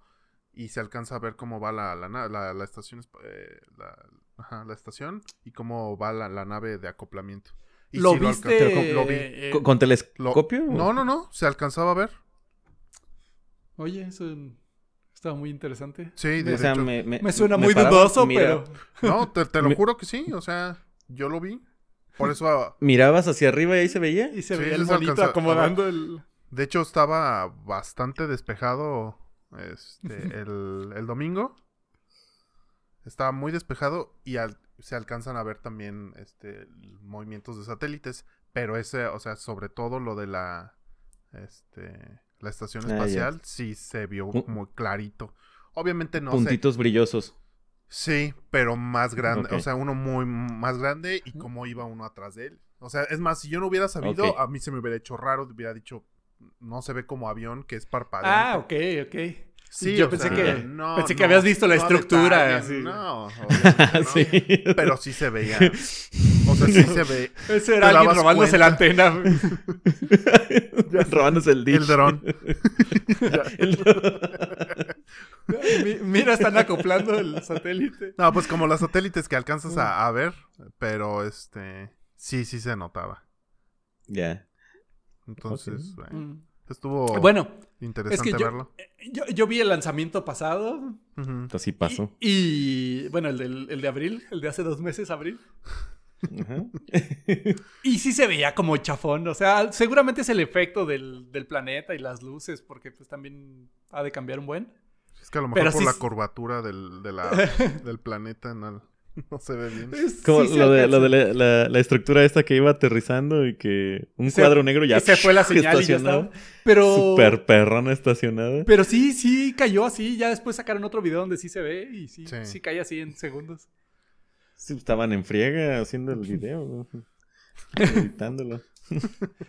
y se alcanza a ver cómo va la, la, la, la estación, eh, la, ajá, la estación y cómo va la, la nave de acoplamiento. Y ¿Lo sí viste? alcan- Pero ¿cómo- lo vi. eh, ¿Con, con Lo- telescopio? no, no, no, se alcanzaba a ver. Oye, eso estaba muy interesante. Sí, de O sea, hecho. me, me, Me suena me muy dudoso, pero... No, te, te lo juro que sí, o sea, yo lo vi. Por eso, ah, Mirabas hacia arriba y ahí se veía. Y se Sí, veía el monito alcanza- acomodando el... de hecho, estaba bastante despejado este, [LAUGHS] el, el domingo. Estaba muy despejado y al- se alcanzan a ver también este, movimientos de satélites. Pero ese, o sea, sobre todo lo de la, este, la estación Ah, espacial, sí se vio muy clarito. Obviamente no sé. Puntitos brillosos. Sí, pero más grande. O sea, uno muy más grande y cómo iba uno atrás de él. O sea, es más, si yo no hubiera sabido, a mí se me hubiera hecho raro. Hubiera dicho, no se ve como avión, que es parpadeo. Ah, ok, ok. Sí, Yo pensé sea, que- no, pensé que no, habías visto la no estructura, detalle, así. [LAUGHS] No, sí. Pero sí se veía. O sea, sí se ve. [LAUGHS] Ese era alguien robándose la cuenta. antena. [LAUGHS] Robándose el dish. El dron. El- Mi- Mira, están acoplando el satélite. No, pues como los satélites que alcanzas a, a ver, pero este. Sí, sí se notaba. Ya. Entonces, bueno, Mm. estuvo Bueno, interesante es que yo- verlo. yo, yo vi el lanzamiento pasado. Ujú. Entonces sí pasó. Y, y, bueno, el, del- el de abril, el de hace dos meses, abril. Y sí se veía como chafón. O sea, seguramente es el efecto del, del planeta y las luces, porque pues también ha de cambiar un buen. Es que a lo mejor Pero por sí la curvatura del, de la, [LAUGHS] del planeta no, no se ve bien. Es- Como sí lo de, alcanza. lo de la, la- la estructura esta que iba aterrizando y que un Se- cuadro negro ya y se fue la [LAUGHS] señal y ya estacionado. estaba. Pero, Super perrona estacionada. pero sí, sí cayó así. Ya después sacaron otro video donde sí se ve y sí, Sí. sí, cae así en segundos. Sí, estaban en friega haciendo el video. [LAUGHS] Editándolo.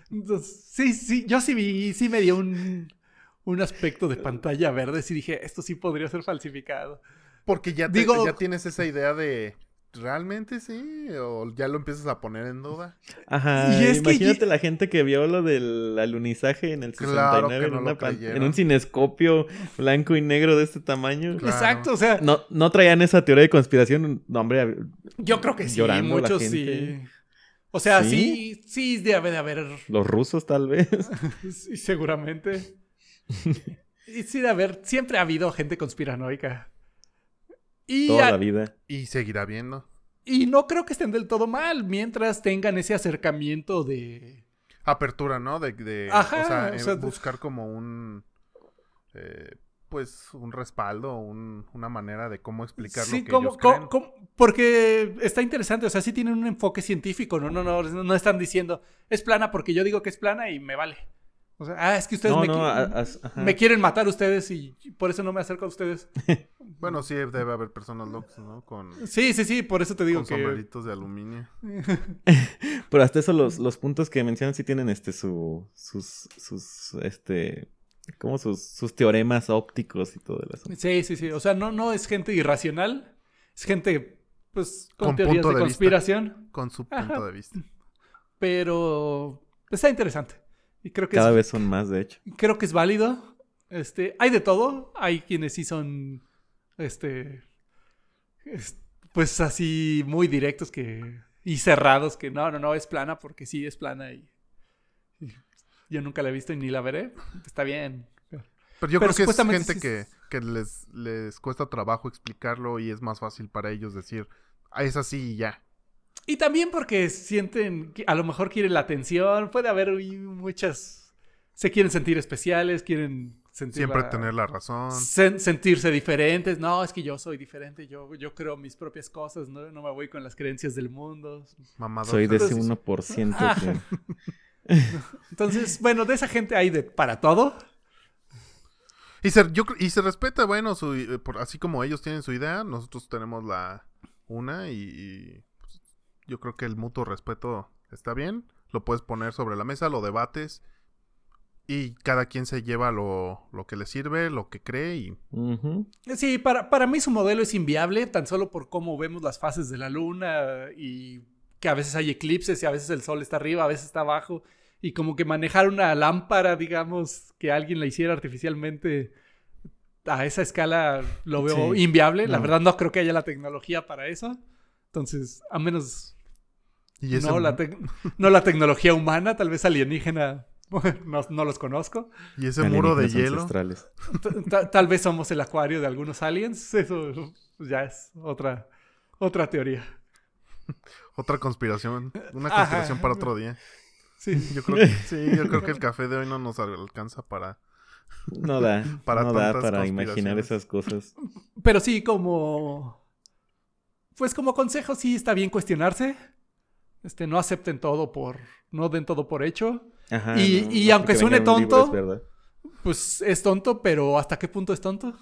Entonces, sí, sí, yo sí vi, sí me dio un, un aspecto de pantalla verde. Sí dije, esto sí podría ser falsificado. Porque ya, te- Digo- ya tienes esa idea de. ¿Realmente sí? ¿O ya lo empiezas a poner en duda? Ajá, Y es imagínate la gente que vio lo del alunizaje en el 69 Claro que en, no una lo pan- creyeron. en un cinescopio blanco y negro de este tamaño. Claro. Exacto, o sea, No, no traían esa teoría de conspiración. No, hombre, yo creo que sí, llorando la muchos gente. sí. O sea, ¿Sí? sí, sí, debe de haber, los rusos tal vez. [LAUGHS] sí, seguramente. [LAUGHS] Y sí, de haber, siempre ha habido gente conspiranoica. Y, Toda a- la vida. Y seguirá viendo. y no creo que estén del todo mal mientras tengan ese acercamiento de... Apertura, ¿no? De, de Ajá, o sea, o eh, sea, buscar como un. eh, pues un respaldo, un- una manera de cómo explicar Sí, lo que como- ellos creen. porque está interesante, o sea, sí tienen un enfoque científico, ¿no? No, no, no están diciendo, es plana porque yo digo que es plana y me vale. O sea, ah, es que ustedes No, me, no, qui- a- as- ajá. me quieren matar ustedes y por eso no me acerco a ustedes. [LAUGHS] Bueno, sí debe haber personas locas, ¿no? Con, Sí, sí, sí, por eso te digo con que... sombreritos de aluminio. [LAUGHS] Pero hasta eso los, los puntos que mencionan sí tienen este su sus sus este como sus, sus teoremas ópticos y todo eso. Sí, sí, sí, o sea, no, no es gente irracional, es gente pues con, Con teorías punto de, de vista. conspiración, Con su Ajá. punto de vista. pero está interesante. Y creo que Cada es, vez son más, de hecho. creo que es válido. Este, hay de todo. Hay quienes sí son, este, es- pues así muy directos que y cerrados que no, no, no es plana porque sí es plana y, y yo nunca la he visto y ni la veré. Está bien. Pero yo Pero creo que es gente sí que, que les, les cuesta trabajo explicarlo y es más fácil para ellos decir, ah, es así y ya. Y también porque sienten, que a lo mejor quieren la atención, puede haber muchas, se quieren sentir especiales, quieren sentir Siempre la- tener la razón. sen- sentirse diferentes. No, es que yo soy diferente, yo, yo creo mis propias cosas, no, no me voy con las creencias del mundo. Mamador. Soy de ese Entonces- 1% Ah. que... [LAUGHS] Entonces, bueno, de esa gente hay de para todo. Y se, yo, y se respeta, bueno, su, eh, por- así como ellos tienen su idea, nosotros tenemos la una y, y, yo creo que el mutuo respeto está bien. Lo puedes poner sobre la mesa, lo debates y cada quien se lleva lo, lo que le sirve, lo que cree y. Sí, para, para mí su modelo es inviable, tan solo por cómo vemos las fases de la luna y que a veces hay eclipses y a veces el sol está arriba, a veces está abajo. Y como que manejar una lámpara, digamos, que alguien la hiciera artificialmente a esa escala lo veo Sí. inviable. La No. verdad no creo que haya la tecnología para eso. Entonces, a menos Y no la, tec- [LAUGHS] no la tecnología humana, tal vez alienígena, [LAUGHS] no, no los conozco. y ese muro de hielo. Tal vez somos el acuario de algunos aliens. [LAUGHS] Eso ya es otra, otra teoría. Otra conspiración. Una Ajá. conspiración para otro día. Sí. Yo creo que, sí, yo creo que el café de hoy no nos alcanza para. No da, Para no da para imaginar esas cosas. Pero sí, como. Pues como consejo, sí está bien cuestionarse. Este, no acepten todo por. No den todo por hecho. Ajá, Y- no- y no aunque suene libro, tonto, es verdad. Pues es tonto, pero ¿hasta qué punto es tonto?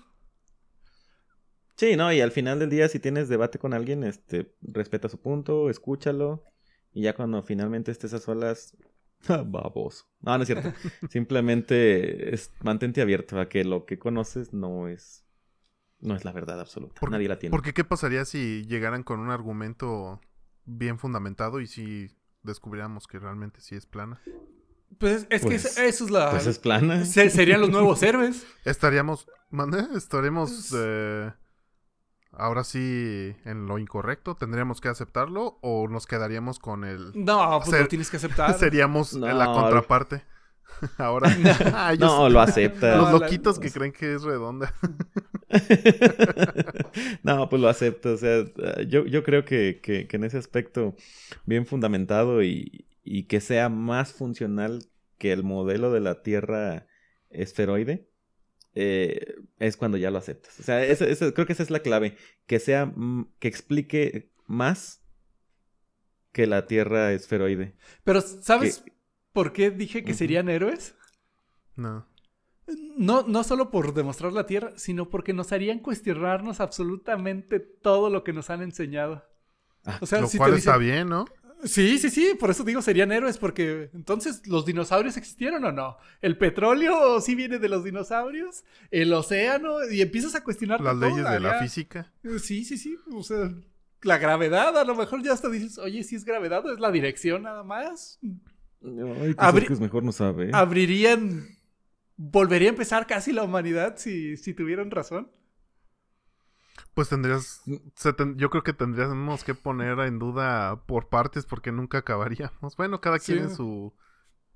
Sí, no, y al final del día, si tienes debate con alguien, este, respeta su punto, escúchalo, y ya cuando finalmente estés a solas, [LAUGHS] baboso. No, no es cierto. [LAUGHS] Simplemente es, mantente abierto a que lo que conoces no es, no es la verdad absoluta. Porque- Nadie la tiene. Porque qué pasaría si llegaran con un argumento bien fundamentado y si descubriéramos que realmente sí es plana? Pues es Pues- que es- eso es la. Pues es plana. se- serían los nuevos [LAUGHS] héroes. Estaríamos, ¿mande? Estaremos Pues- eh, ahora sí en lo incorrecto. ¿Tendríamos que aceptarlo o nos quedaríamos con el... No, pues Ser- lo tienes que aceptar. [LAUGHS] Seríamos No, la contraparte. [LAUGHS] ahora, [LAUGHS] Ah, ellos- No, lo acepta. los No, loquitos que creen que es redonda. [LAUGHS] no, pues lo acepto. O sea, yo, yo creo que, que- que en ese aspecto, bien fundamentado y, y que sea más funcional que el modelo de la Tierra esferoide, eh, es cuando ya lo aceptas. O sea, creo que esa es la clave. Que sea, mm, que explique más que la Tierra esferoide. Pero, ¿sabes Que- por qué dije que serían héroes? No. No, no solo por demostrar la Tierra, sino porque nos harían cuestionarnos absolutamente todo lo que nos han enseñado. Ah, O sea, Lo si cual te está bien, ¿no? Sí, sí, sí, por eso digo serían héroes, porque entonces, ¿los dinosaurios existieron o no? ¿El petróleo sí viene de los dinosaurios? ¿El océano? Y empiezas a cuestionar Las leyes de la ya. física. Sí, sí, sí, o sea, la gravedad, a lo mejor ya hasta dices, oye, si es gravedad, es la dirección nada más. Ay, pues Abri- es que es mejor no sabe. Abrirían, volvería a empezar casi la humanidad si, si tuvieran razón. Pues tendrías, se ten- yo creo que tendríamos que poner en duda por partes porque nunca acabaríamos. Bueno, cada quien Sí. en su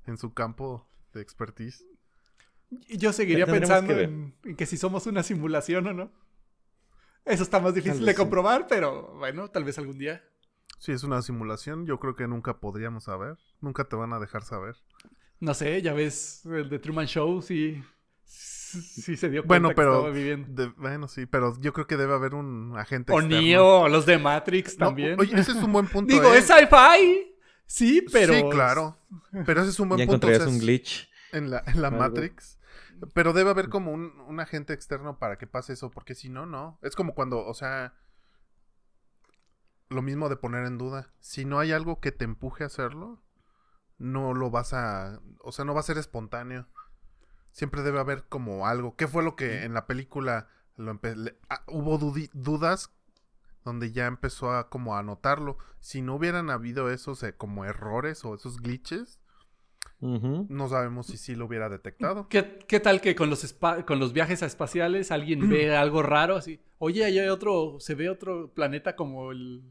en su campo de expertise. Yo seguiría pensando que en, en que si somos una simulación o no. Eso está más difícil de sí. comprobar, pero bueno, tal vez algún día. Si es una simulación, yo creo que nunca podríamos saber. Nunca te van a dejar saber. No sé, ya ves, el de Truman Show sí, sí se dio cuenta Bueno, que pero estaba viviendo. de- bueno, sí, pero yo creo que debe haber un agente O externo. Neo, o los de Matrix No, también. oye, ese es un buen punto. Digo, ¿eh? es sci-fi. Sí, pero. Sí, claro. Pero ese es un buen ya punto. o encontrarías sea, un glitch. en la, en la. Matrix. Pero debe haber como un, un agente externo para que pase eso, porque si no, no. Es como cuando, o sea, lo mismo de poner en duda. Si no hay algo que te empuje a hacerlo, no lo vas a, o sea, no va a ser espontáneo. Siempre debe haber como algo. ¿Qué fue lo que en la película lo empe- le- ah, hubo dudas donde ya empezó a como a notarlo. Si no hubieran habido esos eh, como errores o esos glitches, no sabemos si sí lo hubiera detectado. ¿Qué, qué tal que con los, con los viajes a espaciales alguien ve [CLEARS THROAT] algo raro así? Oye, ahí hay otro, se ve otro planeta como el,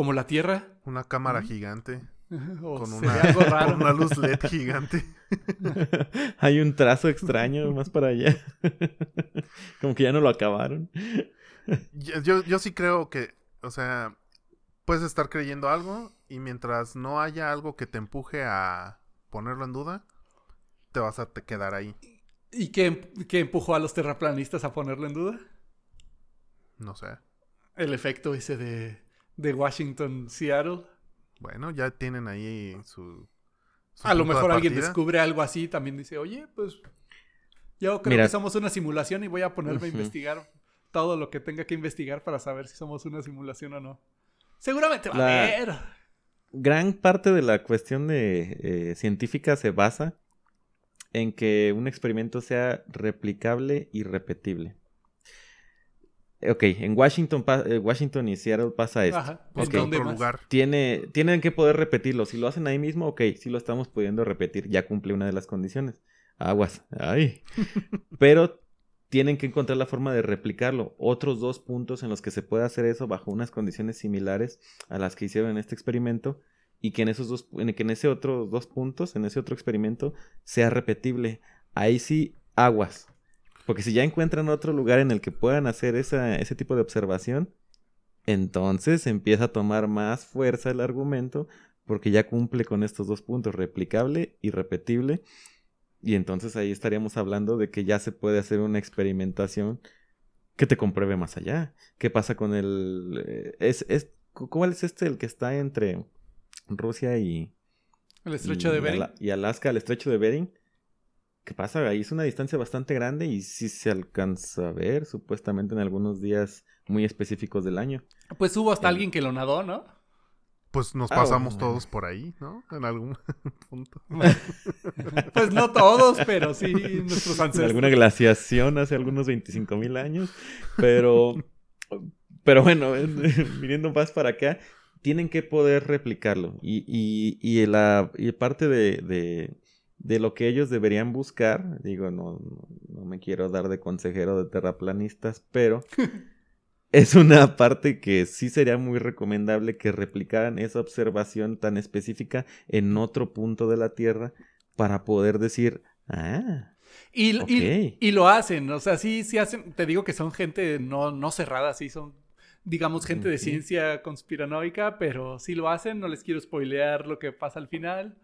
como la Tierra. Una cámara gigante [LAUGHS] O con una, algo raro. con una luz LED gigante. [LAUGHS] Hay un trazo extraño más para allá. [LAUGHS] Como que ya no lo acabaron. Yo, yo, yo sí creo que, o sea, puedes estar creyendo algo y mientras no haya algo que te empuje a ponerlo en duda, te vas a te quedar ahí. ¿Y qué, qué empujó a los terraplanistas a ponerlo en duda? No sé. El efecto ese de, de Washington, Seattle. Bueno, ya tienen ahí su... su A lo mejor alguien descubre algo así, también dice, oye, pues yo creo Mira. que somos una simulación y voy a ponerme a investigar todo lo que tenga que investigar para saber si somos una simulación o no. Seguramente va a haber. Gran parte de la cuestión de, eh, científica se basa en que un experimento sea replicable y repetible. Ok, en Washington, eh, Washington y Seattle pasa esto. Ajá. Pues ¿En que dónde otro lugar. Tiene, tienen que poder repetirlo. Si lo hacen ahí mismo, ok, sí lo estamos pudiendo repetir. Ya cumple una de las condiciones. Aguas. Ay. [LAUGHS] Pero tienen que encontrar la forma de replicarlo. Otros dos puntos en los que se puede hacer eso bajo unas condiciones similares a las que hicieron en este experimento. Y que en esos dos, en que en ese otro dos puntos, en ese otro experimento, sea repetible. Ahí sí, aguas. Porque si ya encuentran otro lugar en el que puedan hacer esa, ese tipo de observación, entonces empieza a tomar más fuerza el argumento porque ya cumple con estos dos puntos, replicable y repetible. Y entonces ahí estaríamos hablando de que ya se puede hacer una experimentación que te compruebe más allá. ¿Qué pasa con el... eh, Es, es, ¿Cuál es este el que está entre Rusia y, El estrecho y de Bering. Y Alaska, el estrecho de Bering? ¿Qué pasa? Ahí es una distancia bastante grande y sí se alcanza a ver, supuestamente en algunos días muy específicos del año. Pues hubo hasta alguien que lo nadó, ¿no? Pues nos Ah, pasamos bueno. todos por ahí, ¿no? En algún [LAUGHS] punto. [LAUGHS] Pues no todos, pero sí nuestros en ancestros. alguna glaciación hace algunos 25 mil años, pero, [LAUGHS] pero bueno, viniendo más para acá, tienen que poder replicarlo y, y, y, la, y parte de, de, de lo que ellos deberían buscar, digo, no, no, me quiero dar de consejero de terraplanistas, pero [LAUGHS] es una parte que sí sería muy recomendable que replicaran esa observación tan específica en otro punto de la Tierra para poder decir, ah, Y, y- y lo hacen, o sea, sí, sí hacen, te digo que son gente no, no cerrada, sí son, digamos, gente de ciencia conspiranoica, pero sí lo hacen, no les quiero spoilear lo que pasa al final,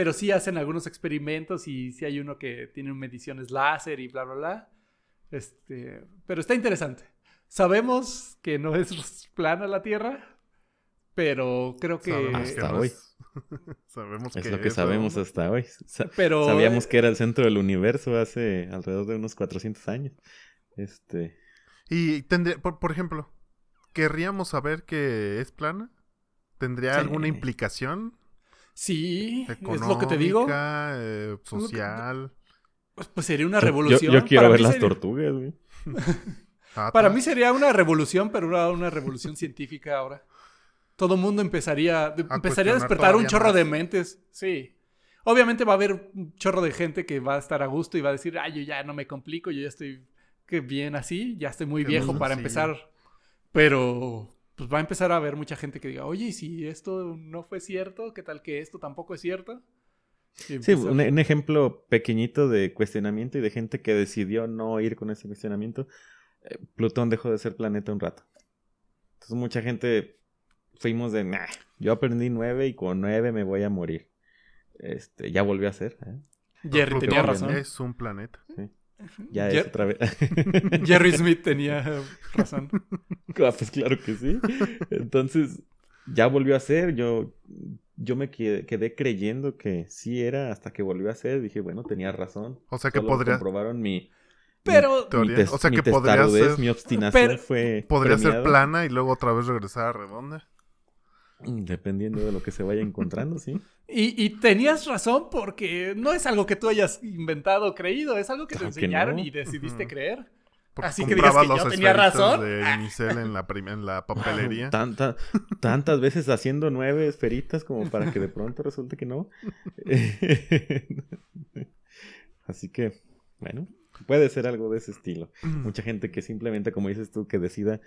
pero sí hacen algunos experimentos y sí hay uno que tiene mediciones láser y bla, bla, bla. Este, pero está interesante. Sabemos que no es [LAUGHS] plana la Tierra, pero creo que... Sabemos Hasta que no hoy. es- [LAUGHS] sabemos Es que lo que es sabemos hasta hoy. Sa- Pero, Sabíamos que era el centro del universo hace alrededor de unos 400 años. Este, Y tendría, por, por ejemplo, ¿querríamos saber que es plana? ¿Tendría Sí. alguna implicación? Sí, Económica, es lo que te digo. eh, social. Pues, pues sería una yo- revolución. Yo, quiero Para ver mí las sería- tortugas, güey. Ah, Para mí sería una revolución, pero una, una revolución [LAUGHS] científica ahora. Todo el mundo empezaría, de- empezaría a despertar un chorro más. de mentes. Sí. Obviamente va a haber un chorro de gente que va a estar a gusto y va a decir, ay, yo ya no me complico, yo ya estoy que bien así, ya estoy muy Qué viejo bien, para sí. empezar. Pero pues va a empezar a haber mucha gente que diga, oye, ¿y si esto no fue cierto, ¿qué tal que esto tampoco es cierto? Sí, un, un ejemplo pequeñito de cuestionamiento y de gente que decidió no ir con ese cuestionamiento. Eh, Plutón dejó de ser planeta un rato. Entonces mucha gente fuimos de, nah, yo aprendí nueve y con nueve me voy a morir. Este, ya volvió a ser. ¿eh? Jerry Plutón tenía razón. Es un planeta. Ya Jer- es otra vez. [LAUGHS] Jerry Smith tenía razón. Ah, pues claro que sí. Entonces, ya volvió a ser. Yo, yo me quedé, quedé creyendo que sí era hasta que volvió a ser. Dije, bueno, tenía razón. O sea que Solo podría, comprobaron mi, Pero, mi, Teoría. tes- O sea mi que podría ser- mi obstinación Pero- fue podría ser plana y luego otra vez regresar a redonda. Mm, Dependiendo de lo que se vaya encontrando, sí. [LAUGHS] Y, y tenías razón porque no es algo que tú hayas inventado o creído, es algo que te que enseñaron no. y decidiste creer. Porque Así que digas que comprabas yo los tenía esferitos razón. de Unicel en la, en la papelería. Tanta- tantas veces haciendo nueve esferitas como para que de pronto resulte que no. [LAUGHS] Así que, bueno, puede ser algo de ese estilo. Mucha gente que simplemente, como dices tú, que decida.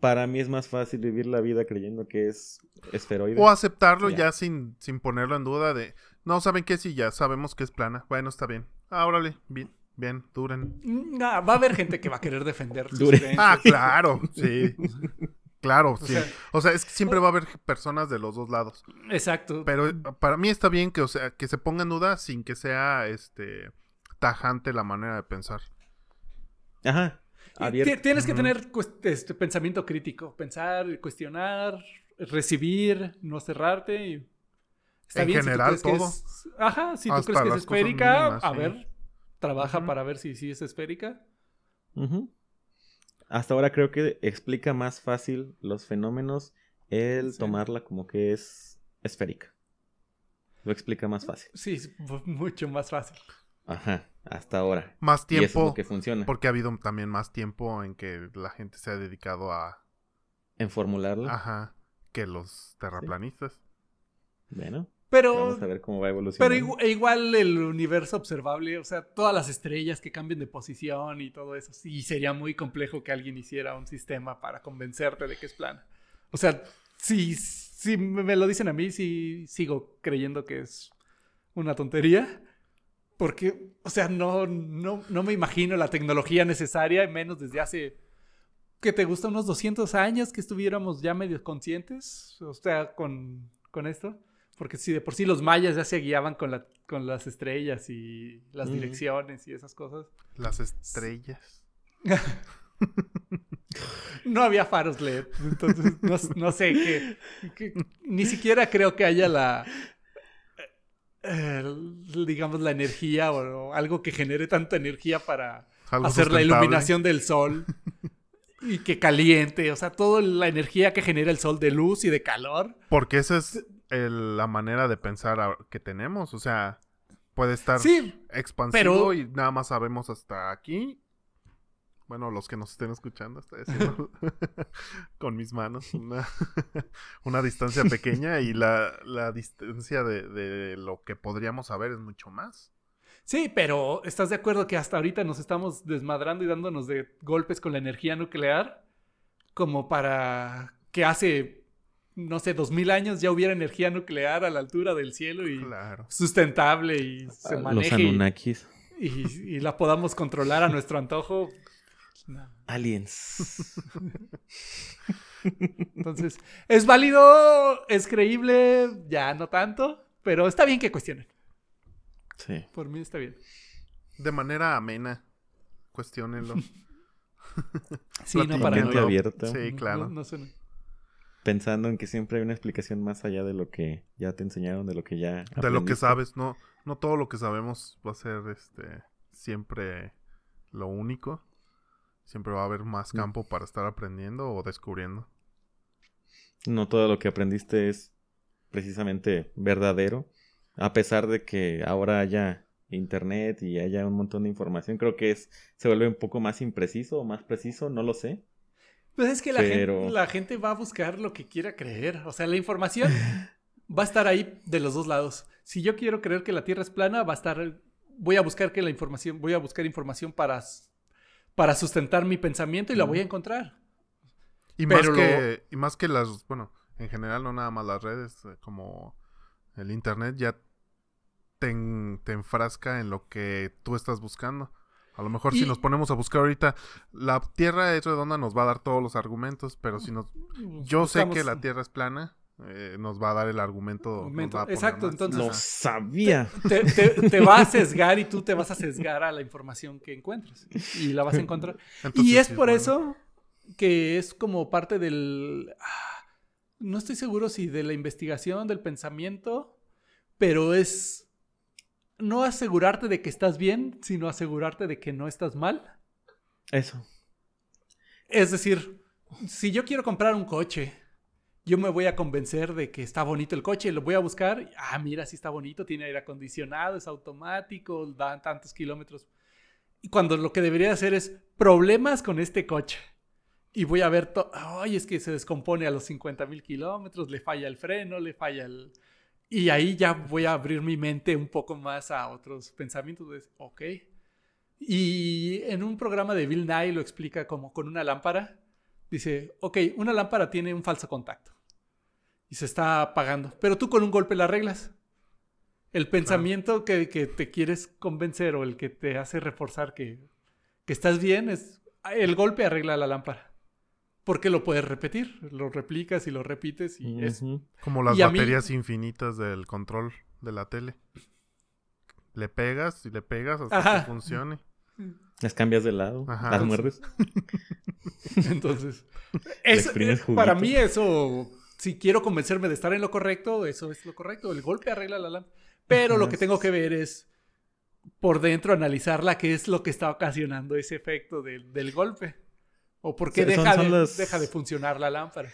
Para mí es más fácil vivir la vida creyendo que es esferoide. O aceptarlo Ya. ya, sin, sin ponerlo en duda de, no, ¿saben qué? Sí, ya sabemos que es plana. Bueno, está bien. Ah, órale, bien, bien, duren. Nah, va a haber gente que va a querer defender sus Dure. creencias. Ah, claro, sí. [LAUGHS] Claro, sí. sea- o sea, es que siempre va a haber personas de los dos lados. Exacto. Pero eh, para mí está bien que, o sea, que se ponga en duda sin que sea, este, tajante la manera de pensar. Ajá. Abierto. Tienes que tener este, pensamiento crítico, pensar, cuestionar, recibir, no cerrarte. y- Está En bien, general, si tú crees todo. que es- Ajá, si tú crees que es esférica, mínimas, a sí. ver, trabaja para ver si sí es esférica. Hasta ahora creo que explica más fácil los fenómenos el Sí. tomarla como que es esférica. Lo explica más fácil. Sí, es mucho más fácil. Ajá, hasta ahora. Más Y eso es tiempo, lo que funciona. porque ha habido también más tiempo en que la gente se ha dedicado a, En formularlo. ajá, que los terraplanistas. Bueno, Pero, vamos a ver cómo va evolucionando. pero igu- igual el universo observable, o sea, todas las estrellas que cambien de posición y todo eso, sí, sería muy complejo que alguien hiciera un sistema para convencerte de que es plana. O sea, si, si me lo dicen a mí, sí sigo creyendo que es una tontería. Porque, o sea, no, no, no me imagino la tecnología necesaria, menos desde hace, ¿qué te gusta? Unos 200 años que estuviéramos ya medio conscientes, o sea, con, con esto. Porque si de por sí los mayas ya se guiaban con, la, con las estrellas y las direcciones y esas cosas. Las estrellas. [LAUGHS] No había faros LED, entonces no, no sé qué- Ni siquiera creo que haya la. Eh, digamos, la energía o, o algo que genere tanta energía para Algo hacer la iluminación del sol y que caliente. O sea, toda la energía que genera el sol de luz y de calor. Porque esa es el- la manera de pensar que tenemos. O sea, puede estar Sí, expansivo pero- y nada más sabemos hasta aquí. Bueno, los que nos estén escuchando, estoy haciendo [LAUGHS] con mis manos una, [LAUGHS] una distancia pequeña y la, la distancia de, de lo que podríamos saber es mucho más. sí, pero ¿estás de acuerdo que hasta ahorita nos estamos desmadrando y dándonos de golpes con la energía nuclear? Como para que hace, no sé, dos mil años ya hubiera energía nuclear a la altura del cielo y Claro. sustentable y se Los maneje y, Anunnakis. y- y la podamos controlar a nuestro antojo. No. Aliens. [LAUGHS] Entonces, ¿es válido? ¿Es creíble? Ya no tanto, pero está bien que cuestionen. Sí. Por mí está bien. De manera amena. Cuestiónenlo. [LAUGHS] Sí, no para no. abierta. Sí, claro. No, no suena. Pensando en que siempre hay una explicación más allá de lo que ya te enseñaron, de lo que ya. De lo que sabes, no, no todo lo que sabemos va a ser este siempre lo único. Siempre va a haber más Mm. campo para estar aprendiendo o descubriendo. No todo lo que aprendiste es precisamente verdadero. A pesar de que ahora haya internet y haya un montón de información, creo que es se vuelve un poco más impreciso o más preciso, no lo sé. Pues es que la, Pero- gente, la gente va a buscar lo que quiera creer. O sea, la información [LAUGHS] va a estar ahí de los dos lados. Si yo quiero creer que la Tierra es plana, va a estar. Voy a buscar que la información, voy a buscar información para, para sustentar mi pensamiento y la voy a encontrar. Y Pero más lo- que y más que las, bueno, en general no nada más las redes, eh, como el internet ya te, en- te enfrasca en lo que tú estás buscando. A lo mejor Y- si nos ponemos a buscar ahorita, la Tierra es redonda, nos va a dar todos los argumentos, pero si nos... Yo sé que la Tierra es plana, eh, nos va a dar el argumento. nos Argumento, va a poner exacto, más. entonces- Lo sabía. te, te- te va a sesgar y tú te vas a sesgar a la información que encuentres. Y la vas a encontrar. Entonces, y es sí, por bueno. eso que es como parte del... ah, No estoy seguro si de la investigación, del pensamiento, pero es no asegurarte de que estás bien, sino asegurarte de que no estás mal. Eso. Es decir, si yo quiero comprar un coche, yo me voy a convencer de que está bonito el coche, lo voy a buscar. Ah, mira, sí está bonito, tiene aire acondicionado, es automático, dan tantos kilómetros. cuando lo que debería hacer es problemas con este coche. Y voy a ver, ay, es que se descompone a los 50 mil kilómetros, le falla el freno, le falla el... Y ahí ya voy a abrir mi mente un poco más a otros pensamientos. de, ok. Y en un programa de Bill Nye lo explica como con una lámpara. Dice, ok, una lámpara tiene un falso contacto. Y se está apagando. Pero tú con un golpe la arreglas. El pensamiento que, que te quieres convencer o el que te hace reforzar que, que estás bien es el golpe arregla la lámpara. Porque lo puedes repetir. Lo replicas y lo repites y es. Como las Y mí- baterías infinitas del control de la tele. Le pegas y le pegas hasta Ajá. que funcione. Las cambias de lado, Ajá. las muerdes. Entonces, [LAUGHS] es- eh, para mí eso, si quiero convencerme de estar en lo correcto, eso es lo correcto. El golpe arregla la lámpara. Pero lo que tengo que ver es por dentro analizarla qué es lo que está ocasionando ese efecto del, del golpe. O por qué son- deja, son de, los- deja de funcionar la lámpara.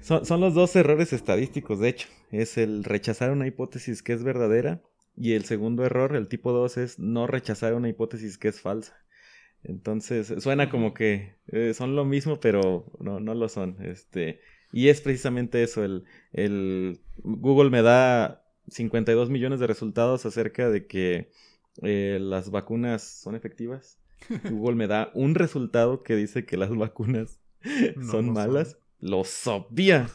Son, son los dos errores estadísticos, de hecho. Es el rechazar una hipótesis que es verdadera y el segundo error, el tipo 2, es no rechazar una hipótesis que es falsa. Entonces, suena como que eh, son lo mismo, pero no, no lo son. Este, y es precisamente eso, el, el Google me da 52 millones de resultados acerca de que eh, las vacunas son efectivas. [LAUGHS] Google me da un resultado que dice que las vacunas No son malas. Lo sabía.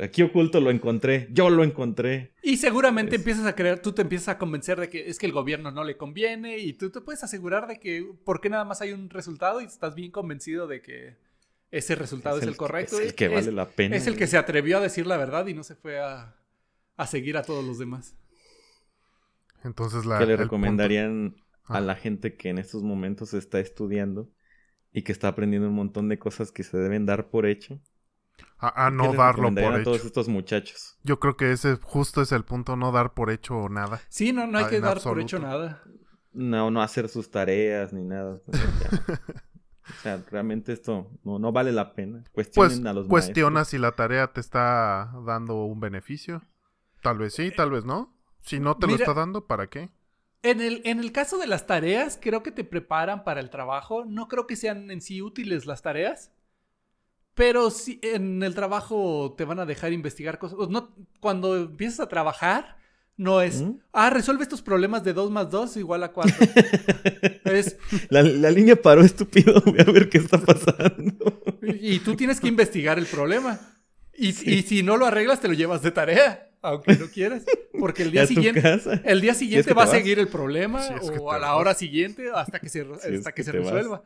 Aquí oculto lo encontré. Yo lo encontré. Y seguramente Es- empiezas a creer, tú te empiezas a convencer de que es que el gobierno no le conviene y tú te puedes asegurar de que, ¿por qué nada más hay un resultado y estás bien convencido de que ese resultado es, el, correcto? Es el que vale la pena. Es el que se atrevió a decir la verdad y no se fue a, a seguir a todos los demás. Entonces la... que le recomendarían a Ah. la gente que en estos momentos está estudiando y que está aprendiendo un montón de cosas que se deben dar por hecho. A, a ¿Qué no darlo por a todos hecho. estos muchachos. Yo creo que ese justo es el punto, no dar por hecho nada. Sí, no, no hay Ah, que dar por hecho nada. No, no hacer sus tareas ni nada. O sea, [LAUGHS] o sea, realmente esto no, no vale la pena. Cuestionen Pues a los cuestiona maestros. si la tarea te está dando un beneficio. Tal vez sí, tal vez no. Si no te lo está dando, ¿para qué? En el, en el caso de las tareas, creo que te preparan para el trabajo. No creo que sean en sí útiles las tareas. Pero sí, en el trabajo te van a dejar investigar cosas. No, cuando empiezas a trabajar, no es, ¿Mm? ah, resuelve estos problemas de 2 más 2 igual a 4. [LAUGHS] es, La, la línea paró estúpido. [LAUGHS] Voy a ver qué está pasando. y tú tienes que investigar el problema. Y, Sí. y si no lo arreglas, te lo llevas de tarea, aunque no quieras. Porque el [LAUGHS] día siguiente... casa. El día siguiente que va a seguir el problema Si es que o a la vas. hora siguiente hasta que se, Si es hasta que que se vas.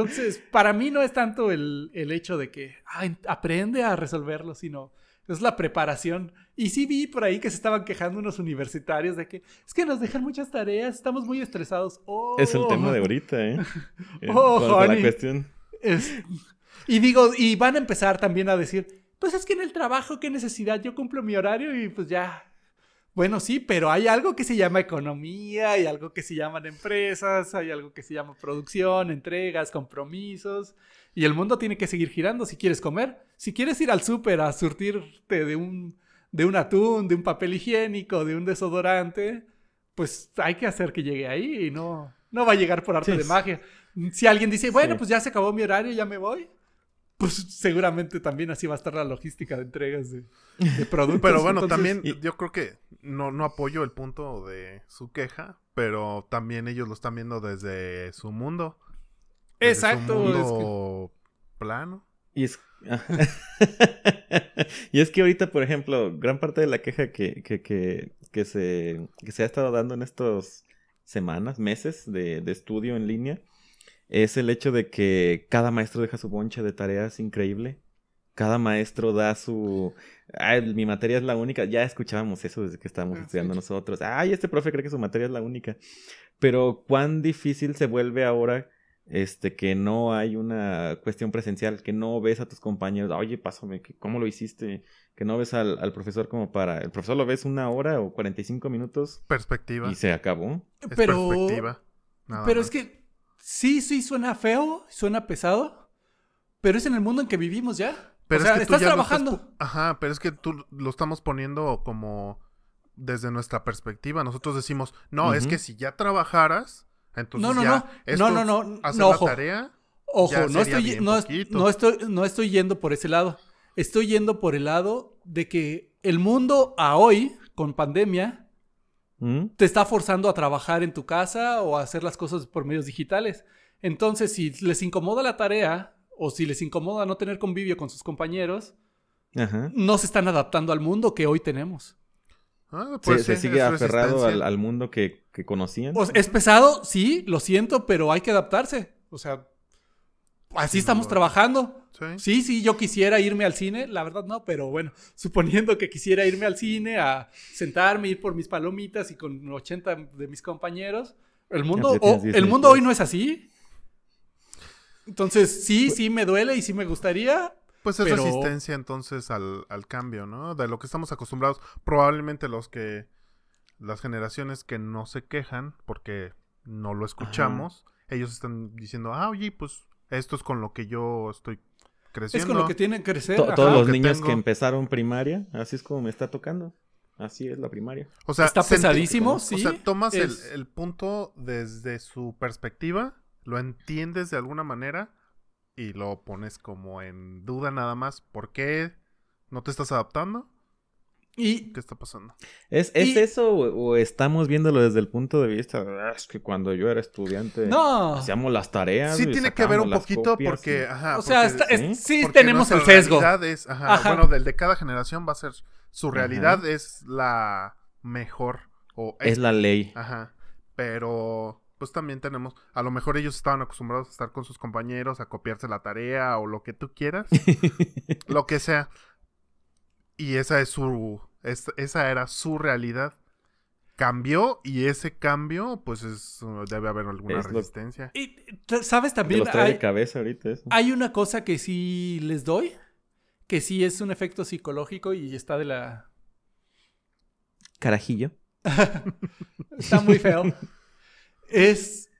Entonces, para mí no es tanto el, el hecho de que ah, en- aprende a resolverlo, sino es la preparación. Y sí vi por ahí que se estaban quejando unos universitarios de que es que nos dejan muchas tareas, estamos muy estresados. Oh, Es el tema de [LAUGHS] ahorita, ¿eh? [LAUGHS] Oh, con- con la cuestión. es- Y digo, y van a empezar también a decir, pues es que en el trabajo, qué necesidad, yo cumplo mi horario y pues ya. Bueno, sí, pero hay algo que se llama economía, hay algo que se llaman empresas, hay algo que se llama producción, entregas, compromisos. Y el mundo tiene que seguir girando si quieres comer. Si quieres ir al súper a surtirte de un, de un atún, de un papel higiénico, de un desodorante, pues hay que hacer que llegue ahí y no, no va a llegar por arte Sí, de magia. Si alguien dice, bueno, Sí. pues ya se acabó mi horario, ya me voy, pues seguramente también así va a estar la logística de entregas de, de productos. Pero bueno, Entonces, también y- yo creo que no, no apoyo el punto de su queja, pero también ellos lo están viendo desde su mundo. desde su Exacto. es que- plano. Y es... [LAUGHS] y es que ahorita, por ejemplo, gran parte de la queja que, que, que, que se, que se ha estado dando en estas semanas, meses de, de estudio en línea, es el hecho de que cada maestro deja su boncha de tareas increíble. Cada maestro da su... Ay, mi materia es la única. Ya escuchábamos eso desde que estábamos Ah, estudiando sí. nosotros. Ay, este profe cree que su materia es la única. Pero cuán difícil se vuelve ahora este, que no hay una cuestión presencial, que no ves a tus compañeros, oye, pásame, que- ¿cómo lo hiciste? Que no ves al, al profesor como para... El profesor lo ves una hora o 45 minutos Perspectiva. y se acabó. Es pero, perspectiva. nada pero más. es que sí, sí suena feo, suena pesado, pero es en el mundo en que vivimos ya. Pero o sea, es que estás trabajando. pu- Ajá, pero es que tú lo estamos poniendo como desde nuestra perspectiva. Nosotros decimos, no, es Ujú. que si ya trabajaras, Entonces No, no, ya no. esto, No, no, no. hacer No, la ojo. tarea, Ojo, Ya no sería estoy, bien no, no estoy, no estoy yendo por ese lado. Estoy yendo por el lado de que el mundo a hoy, con pandemia, ¿Mm? te está forzando a trabajar en tu casa o a hacer las cosas por medios digitales. Entonces, si les incomoda la tarea o si les incomoda no tener convivio con sus compañeros, Ajá. no se están adaptando al mundo que hoy tenemos. ah, Se, pues se sí, sigue es aferrado al, mundo que, que conocían. O sea, es pesado, sí, lo siento, pero hay que adaptarse. O sea, así estamos trabajando. Sí. Sí, sí, yo quisiera irme al cine, la verdad no, pero bueno, [LAUGHS] suponiendo que quisiera irme al cine a sentarme, ir por mis palomitas y con 80 de mis compañeros, el mundo, el mundo hoy no es así. Entonces, sí, sí me duele y sí me gustaría. Pues es Pero- resistencia entonces al, al cambio, ¿no? De lo que estamos acostumbrados. Probablemente los que. Las generaciones que no se quejan porque no lo escuchamos, ellos están diciendo, ah, oye, pues esto es con lo que yo estoy Es creciendo. con lo que tienen que crecer. To- ajá. todos los que niños tengo. que empezaron primaria, así es como me está tocando. Así es la primaria. O sea, Está pesadísimo, O sea, tomas el- es- el, punto desde su perspectiva, lo entiendes de alguna manera y lo pones como en duda nada más. ¿Por qué no te estás adaptando? Y ¿Qué está pasando? ¿Es, es Y- eso o, o estamos viéndolo desde el punto de vista de, "Ah, es que cuando yo era estudiante no, hacíamos las tareas? Sí y tiene que ver un poquito copias porque, y- ajá, o sea, porque- está- es- ¿sí? porque tenemos el sesgo. realidad es- ajá, Ajá. bueno, del de cada generación va a ser su Ajá. realidad es la mejor o Es la ley. Ajá. Pero pues también tenemos, a lo mejor ellos estaban acostumbrados a estar con sus compañeros, a copiarse la tarea o lo que tú quieras, [LAUGHS] lo que sea. Y esa es su, es- esa era su realidad. Cambió y ese cambio, pues es, uh, debe haber alguna Es lo- resistencia. y, ¿sabes también? los trae de Hay, cabeza ahorita eso. hay una cosa que sí les doy, que sí es un efecto psicológico y está de la... Carajillo. [LAUGHS] Está muy feo. es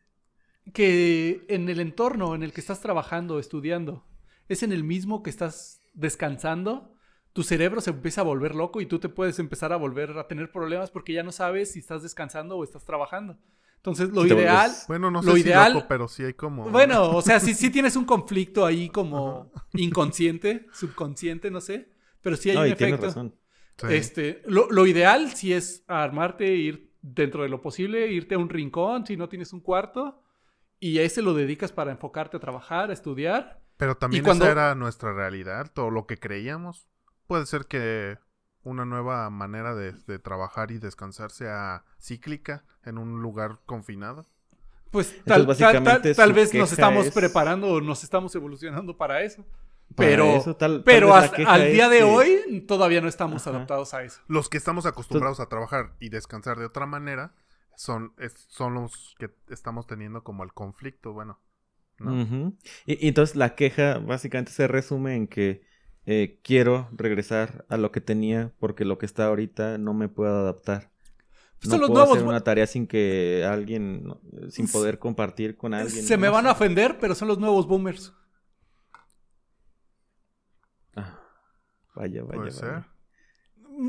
que en el entorno en el que estás trabajando, estudiando, es en el mismo que estás descansando, tu cerebro se empieza a volver loco y tú te puedes empezar a volver a tener problemas porque ya no sabes si estás descansando o estás trabajando. Entonces, lo ideal... Bueno, no Lo sé ideal- si loco, pero sí hay como... Bueno, o sea, sí, sí tienes un conflicto ahí como inconsciente, subconsciente, no sé, pero sí hay no, un y tienes efecto. razón. Sí. Este, lo, lo ideal sí es armarte, ir dentro de lo posible, irte a un rincón si no tienes un cuarto y a ese lo dedicas para enfocarte a trabajar, a estudiar. Pero también cuando- esa era nuestra realidad, todo lo que creíamos. Puede ser que una nueva manera de, de trabajar y descansar sea cíclica en un lugar confinado. Pues Entonces, tal, tal- básicamente, tal- tal su vez nos estamos es- preparando o nos estamos evolucionando para eso. Para Pero, eso, tal- tal pero hasta- al día de que- hoy todavía no estamos Ajá. adaptados a eso. Los que estamos acostumbrados a trabajar y descansar de otra manera son, es- son los que estamos teniendo como el conflicto, bueno. ¿no? Ujú. y, y entonces la queja básicamente se resume en que eh, quiero regresar a lo que tenía porque lo que está ahorita no me puedo adaptar. Pues no los puedo nuevos. hacer una tarea sin que alguien, sin poder compartir con alguien. Se me no van sé. a ofender, pero son los nuevos boomers. Ah, vaya, vaya, Puede ser. vaya.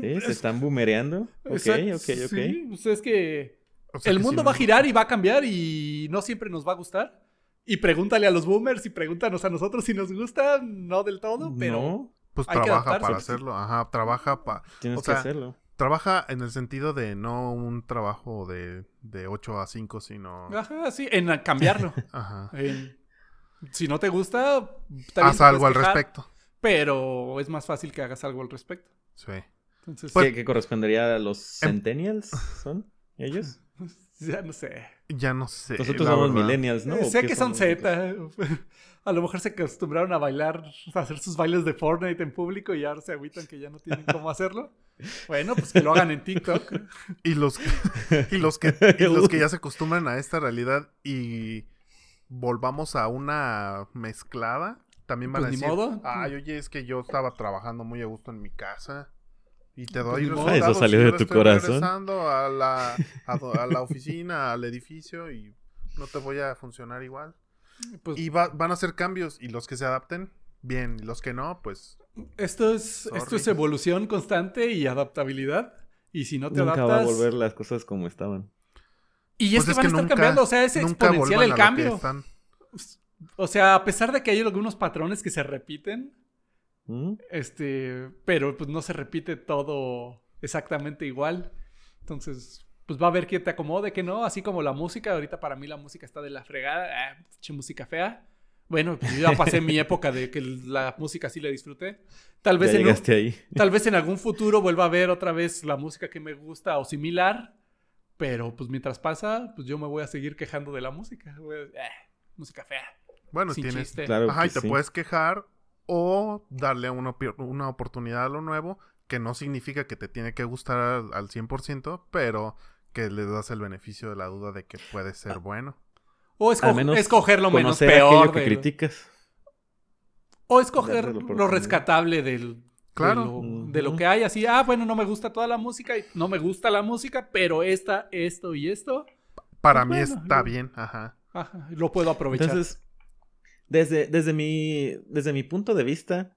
Sí, se Es- están boomereando. Ok, exacto, ok, ok. Sí, pues es que O sea el que mundo va a girar y va a cambiar y no siempre nos va a gustar. Y pregúntale a los boomers y pregúntanos a nosotros si nos gusta, no del todo, pero No, Pues hay que trabaja adaptarse. para hacerlo, ajá, trabaja para... tienes O sea, que hacerlo. Trabaja en el sentido de no un trabajo de, de 8 a 5, sino... ajá, sí, en cambiarlo. [LAUGHS] Ajá. En- si no te gusta, Haz algo al respecto. Pero es más fácil que hagas algo al respecto. Sí. Entonces, Pues- ¿Qué, qué correspondería a los Em- centennials? ¿Son ellos? [LAUGHS] ya no sé. Ya no sé. Nosotros somos verdad. millennials, ¿no? Eh, ¿O sé que son? Z. [LAUGHS] A lo mejor se acostumbraron a bailar, a hacer sus bailes de Fortnite en público y ahora se agüitan que ya no tienen cómo hacerlo. Bueno, pues que lo hagan en TikTok. Y los, y los que [LAUGHS] y los que ya se acostumbran a esta realidad y volvamos a una mezclada, también van Pues a ni decir, modo. ay, oye, es que yo estaba trabajando muy a gusto en mi casa y te doy Pues resultados Eso salió de tu estoy corazón. regresando a la, a, a la oficina, [LAUGHS] al edificio y no te voy a funcionar igual. Pues Y va- van a hacer cambios y los que se adapten, bien, y los que no, pues esto es, esto es evolución constante y adaptabilidad. Y si no te Nunca adaptas, va a volver las cosas como estaban. Y es Pues que van a estar cambiando, o sea, es nunca exponencial el que cambio. O sea, a pesar de que hay algunos patrones que se repiten, ¿Mm? este, pero pues no se repite todo exactamente igual. Entonces, pues va a haber quién te acomode, que no, así como la música, ahorita para mí la música está de la fregada, ah, pinche música fea. Bueno, pues yo ya pasé mi época de que la música sí la disfruté. Tal vez Ya en un- llegaste ahí. Tal vez en algún futuro vuelva a ver otra vez la música que me gusta o similar. Pero pues mientras pasa, pues yo me voy a seguir quejando de la música. Eh, música fea. Bueno, sin tienes. chiste. Claro Ajá, y que te sí. puedes quejar o darle una, una oportunidad a lo nuevo, que no significa que te tiene que gustar al, al 100%, pero que le das el beneficio de la duda de que puede ser bueno. O esco- menos escoger lo menos peor. que del- criticas. o escoger lo rescatable del, Claro. de, lo, de que hay. Así, ah, bueno, no me gusta toda la música. y No me gusta la música, pero esta, esto y esto, Para Pues mí bueno, está bien, ajá. ajá, lo puedo aprovechar. Entonces, desde, desde, mi, desde mi punto de vista,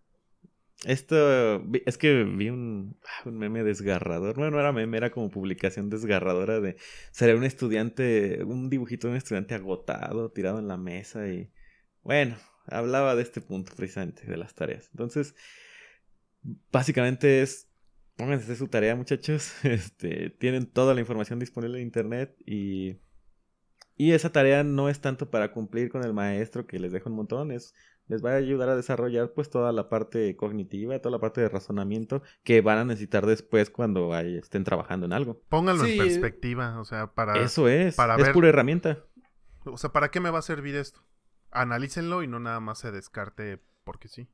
esto es que vi un, ah, un meme desgarrador. Bueno, no era meme, era como publicación desgarradora de sería un estudiante, un dibujito de un estudiante agotado, tirado en la mesa y bueno, hablaba de este punto precisamente, de las tareas. Entonces, básicamente es pónganse su tarea, muchachos. [LAUGHS] Este, tienen toda la información disponible en internet y y esa tarea no es tanto para cumplir con el maestro que les deja un montón, es les va a ayudar a desarrollar pues toda la parte cognitiva, toda la parte de razonamiento que van a necesitar después cuando ahí estén trabajando en algo. Pónganlo Sí. en perspectiva, o sea, para... Eso es, para es ver- pura herramienta. O sea, ¿para qué me va a servir esto? Analícenlo y no nada más se descarte porque sí.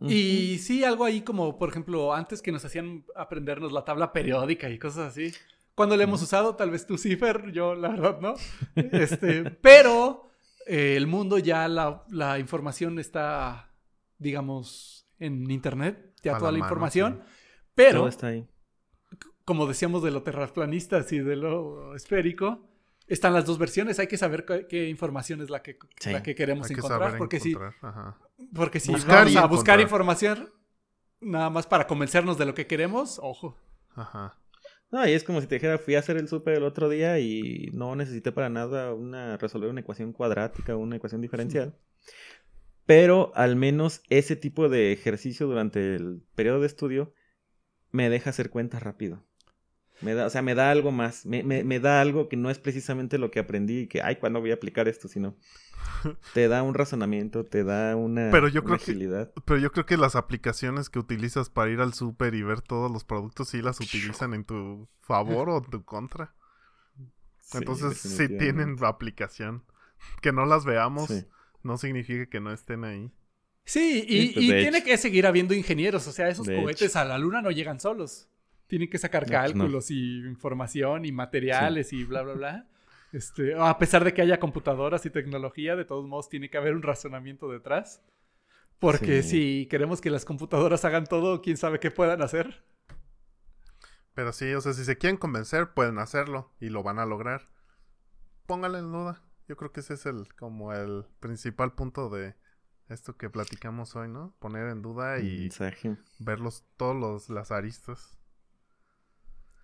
Y sí, algo ahí como, por ejemplo, antes que nos hacían aprendernos la tabla periódica y cosas así. Cuando le hemos usado, tal vez tú sí, Fer, yo la verdad no. [LAUGHS] Este, pero eh, el mundo ya, la, la información está, digamos, en internet, ya A toda la la, mano, información. sí. Pero, Todo está ahí. como decíamos de lo terraplanistas y de lo esférico, están las dos versiones. Hay que saber qué, qué información es la que, Sí. la que queremos que encontrar. porque si encontrar. Ajá. porque si Buscar vamos a buscar encontrar. información nada más para convencernos de lo que queremos, ojo. Ajá. No, y es como si te dijera, fui a hacer el súper el otro día y no necesité para nada una, resolver una ecuación cuadrática o una ecuación diferencial. Pero al menos ese tipo de ejercicio durante el periodo de estudio me deja hacer cuentas rápido. Me da, o sea, me da algo más. Me, me- me da algo que no es precisamente lo que aprendí y que, ay, ¿cuándo voy a aplicar esto? Sino [LAUGHS] te da un razonamiento, te da una, Pero yo una creo que-. Pero yo creo que las aplicaciones que utilizas para ir al súper y ver todos los productos sí las utilizan en tu favor o en tu contra. Entonces sí tienen aplicación. Que no las veamos Sí. no significa que no estén ahí. Sí, y, Sí, pues, y tiene hecho. que seguir habiendo ingenieros. O sea, esos De cohetes a la luna no llegan solos. Tienen que sacar No, pues, no. cálculos y información y materiales y bla, bla, bla. Este, a pesar de que haya computadoras y tecnología, de todos modos tiene que haber un razonamiento detrás. Porque Sí. si queremos que las computadoras hagan todo, quién sabe qué puedan hacer. Pero sí, o sea, si se quieren convencer, pueden hacerlo y lo van a lograr. Póngale en duda. Yo creo que ese es el como el principal punto de esto que platicamos hoy, ¿no? Poner en duda y Mensaje. ver los, todos los, las aristas.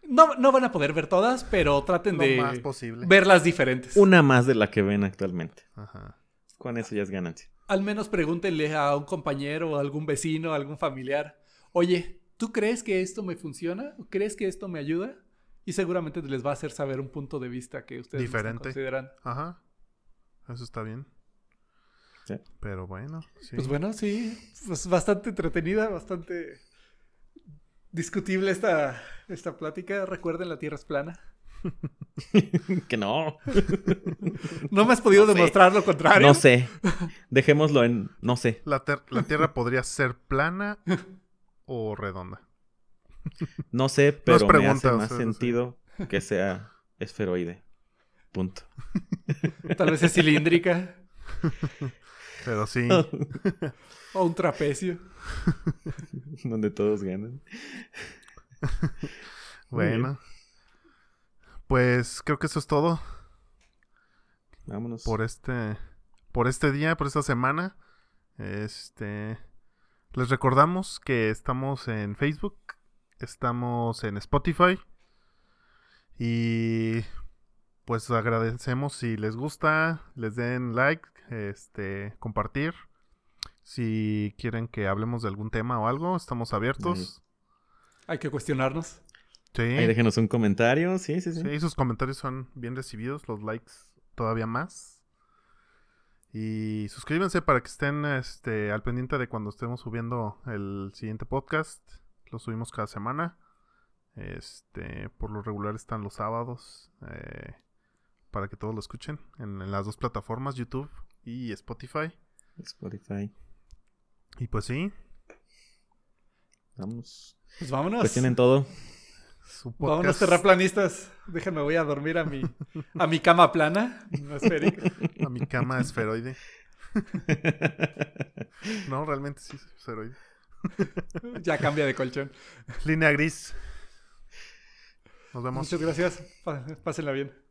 No, no van a poder ver todas, pero traten Lo de más posible. verlas diferentes. Una más de la que ven actualmente. Ajá. Con eso ya es ganancia. Al menos pregúntenle a un compañero, a algún vecino, a algún familiar. Oye, ¿tú crees que esto me funciona? ¿O ¿Crees que esto me ayuda? Y seguramente les va a hacer saber un punto de vista que ustedes no Diferente. considerando. Ajá. Eso está bien. Sí. Pero bueno, sí. Pues bueno, sí, pues bastante entretenida, bastante discutible esta, esta plática. Recuerden, la Tierra es plana. [LAUGHS] que no. [LAUGHS] No me has podido No sé. demostrar lo contrario. No sé. Dejémoslo en no sé. La, ter- la Tierra podría ser plana o redonda. No sé, pero me pregunta, hace o más sea, sentido que sea esferoide. Punto. [LAUGHS] Tal vez es cilíndrica Pero sí. [LAUGHS] o un trapecio. [LAUGHS] Donde todos ganan. [LAUGHS] Bueno. Pues creo que eso es todo Vámonos. por este por este día, por esta semana. Este les recordamos que estamos en Facebook, estamos en Spotify y pues agradecemos si les gusta, les den like, este, compartir. Si quieren que hablemos de algún tema o algo, estamos abiertos. Hay que cuestionarnos. Sí. Ahí déjenos un comentario, sí, sí, sí. Sí, sus comentarios son bien recibidos, los likes todavía más. Y suscríbanse para que estén este, al pendiente de cuando estemos subiendo el siguiente podcast. Lo subimos cada semana. Este, por lo regular están los sábados. eh, para que todos lo escuchen en, en las dos plataformas, YouTube y Spotify. Spotify. Y pues sí, Vamos. Pues vámonos. Cuestionen todo. su Vámonos, terraplanistas. Déjenme, voy a dormir a mi, a mi cama plana. no esférica. [LAUGHS] a mi cama esferoide. No, realmente sí es esferoide. [LAUGHS] Ya cambia de colchón. Línea gris. Nos vemos. Muchas gracias. Pásenla bien.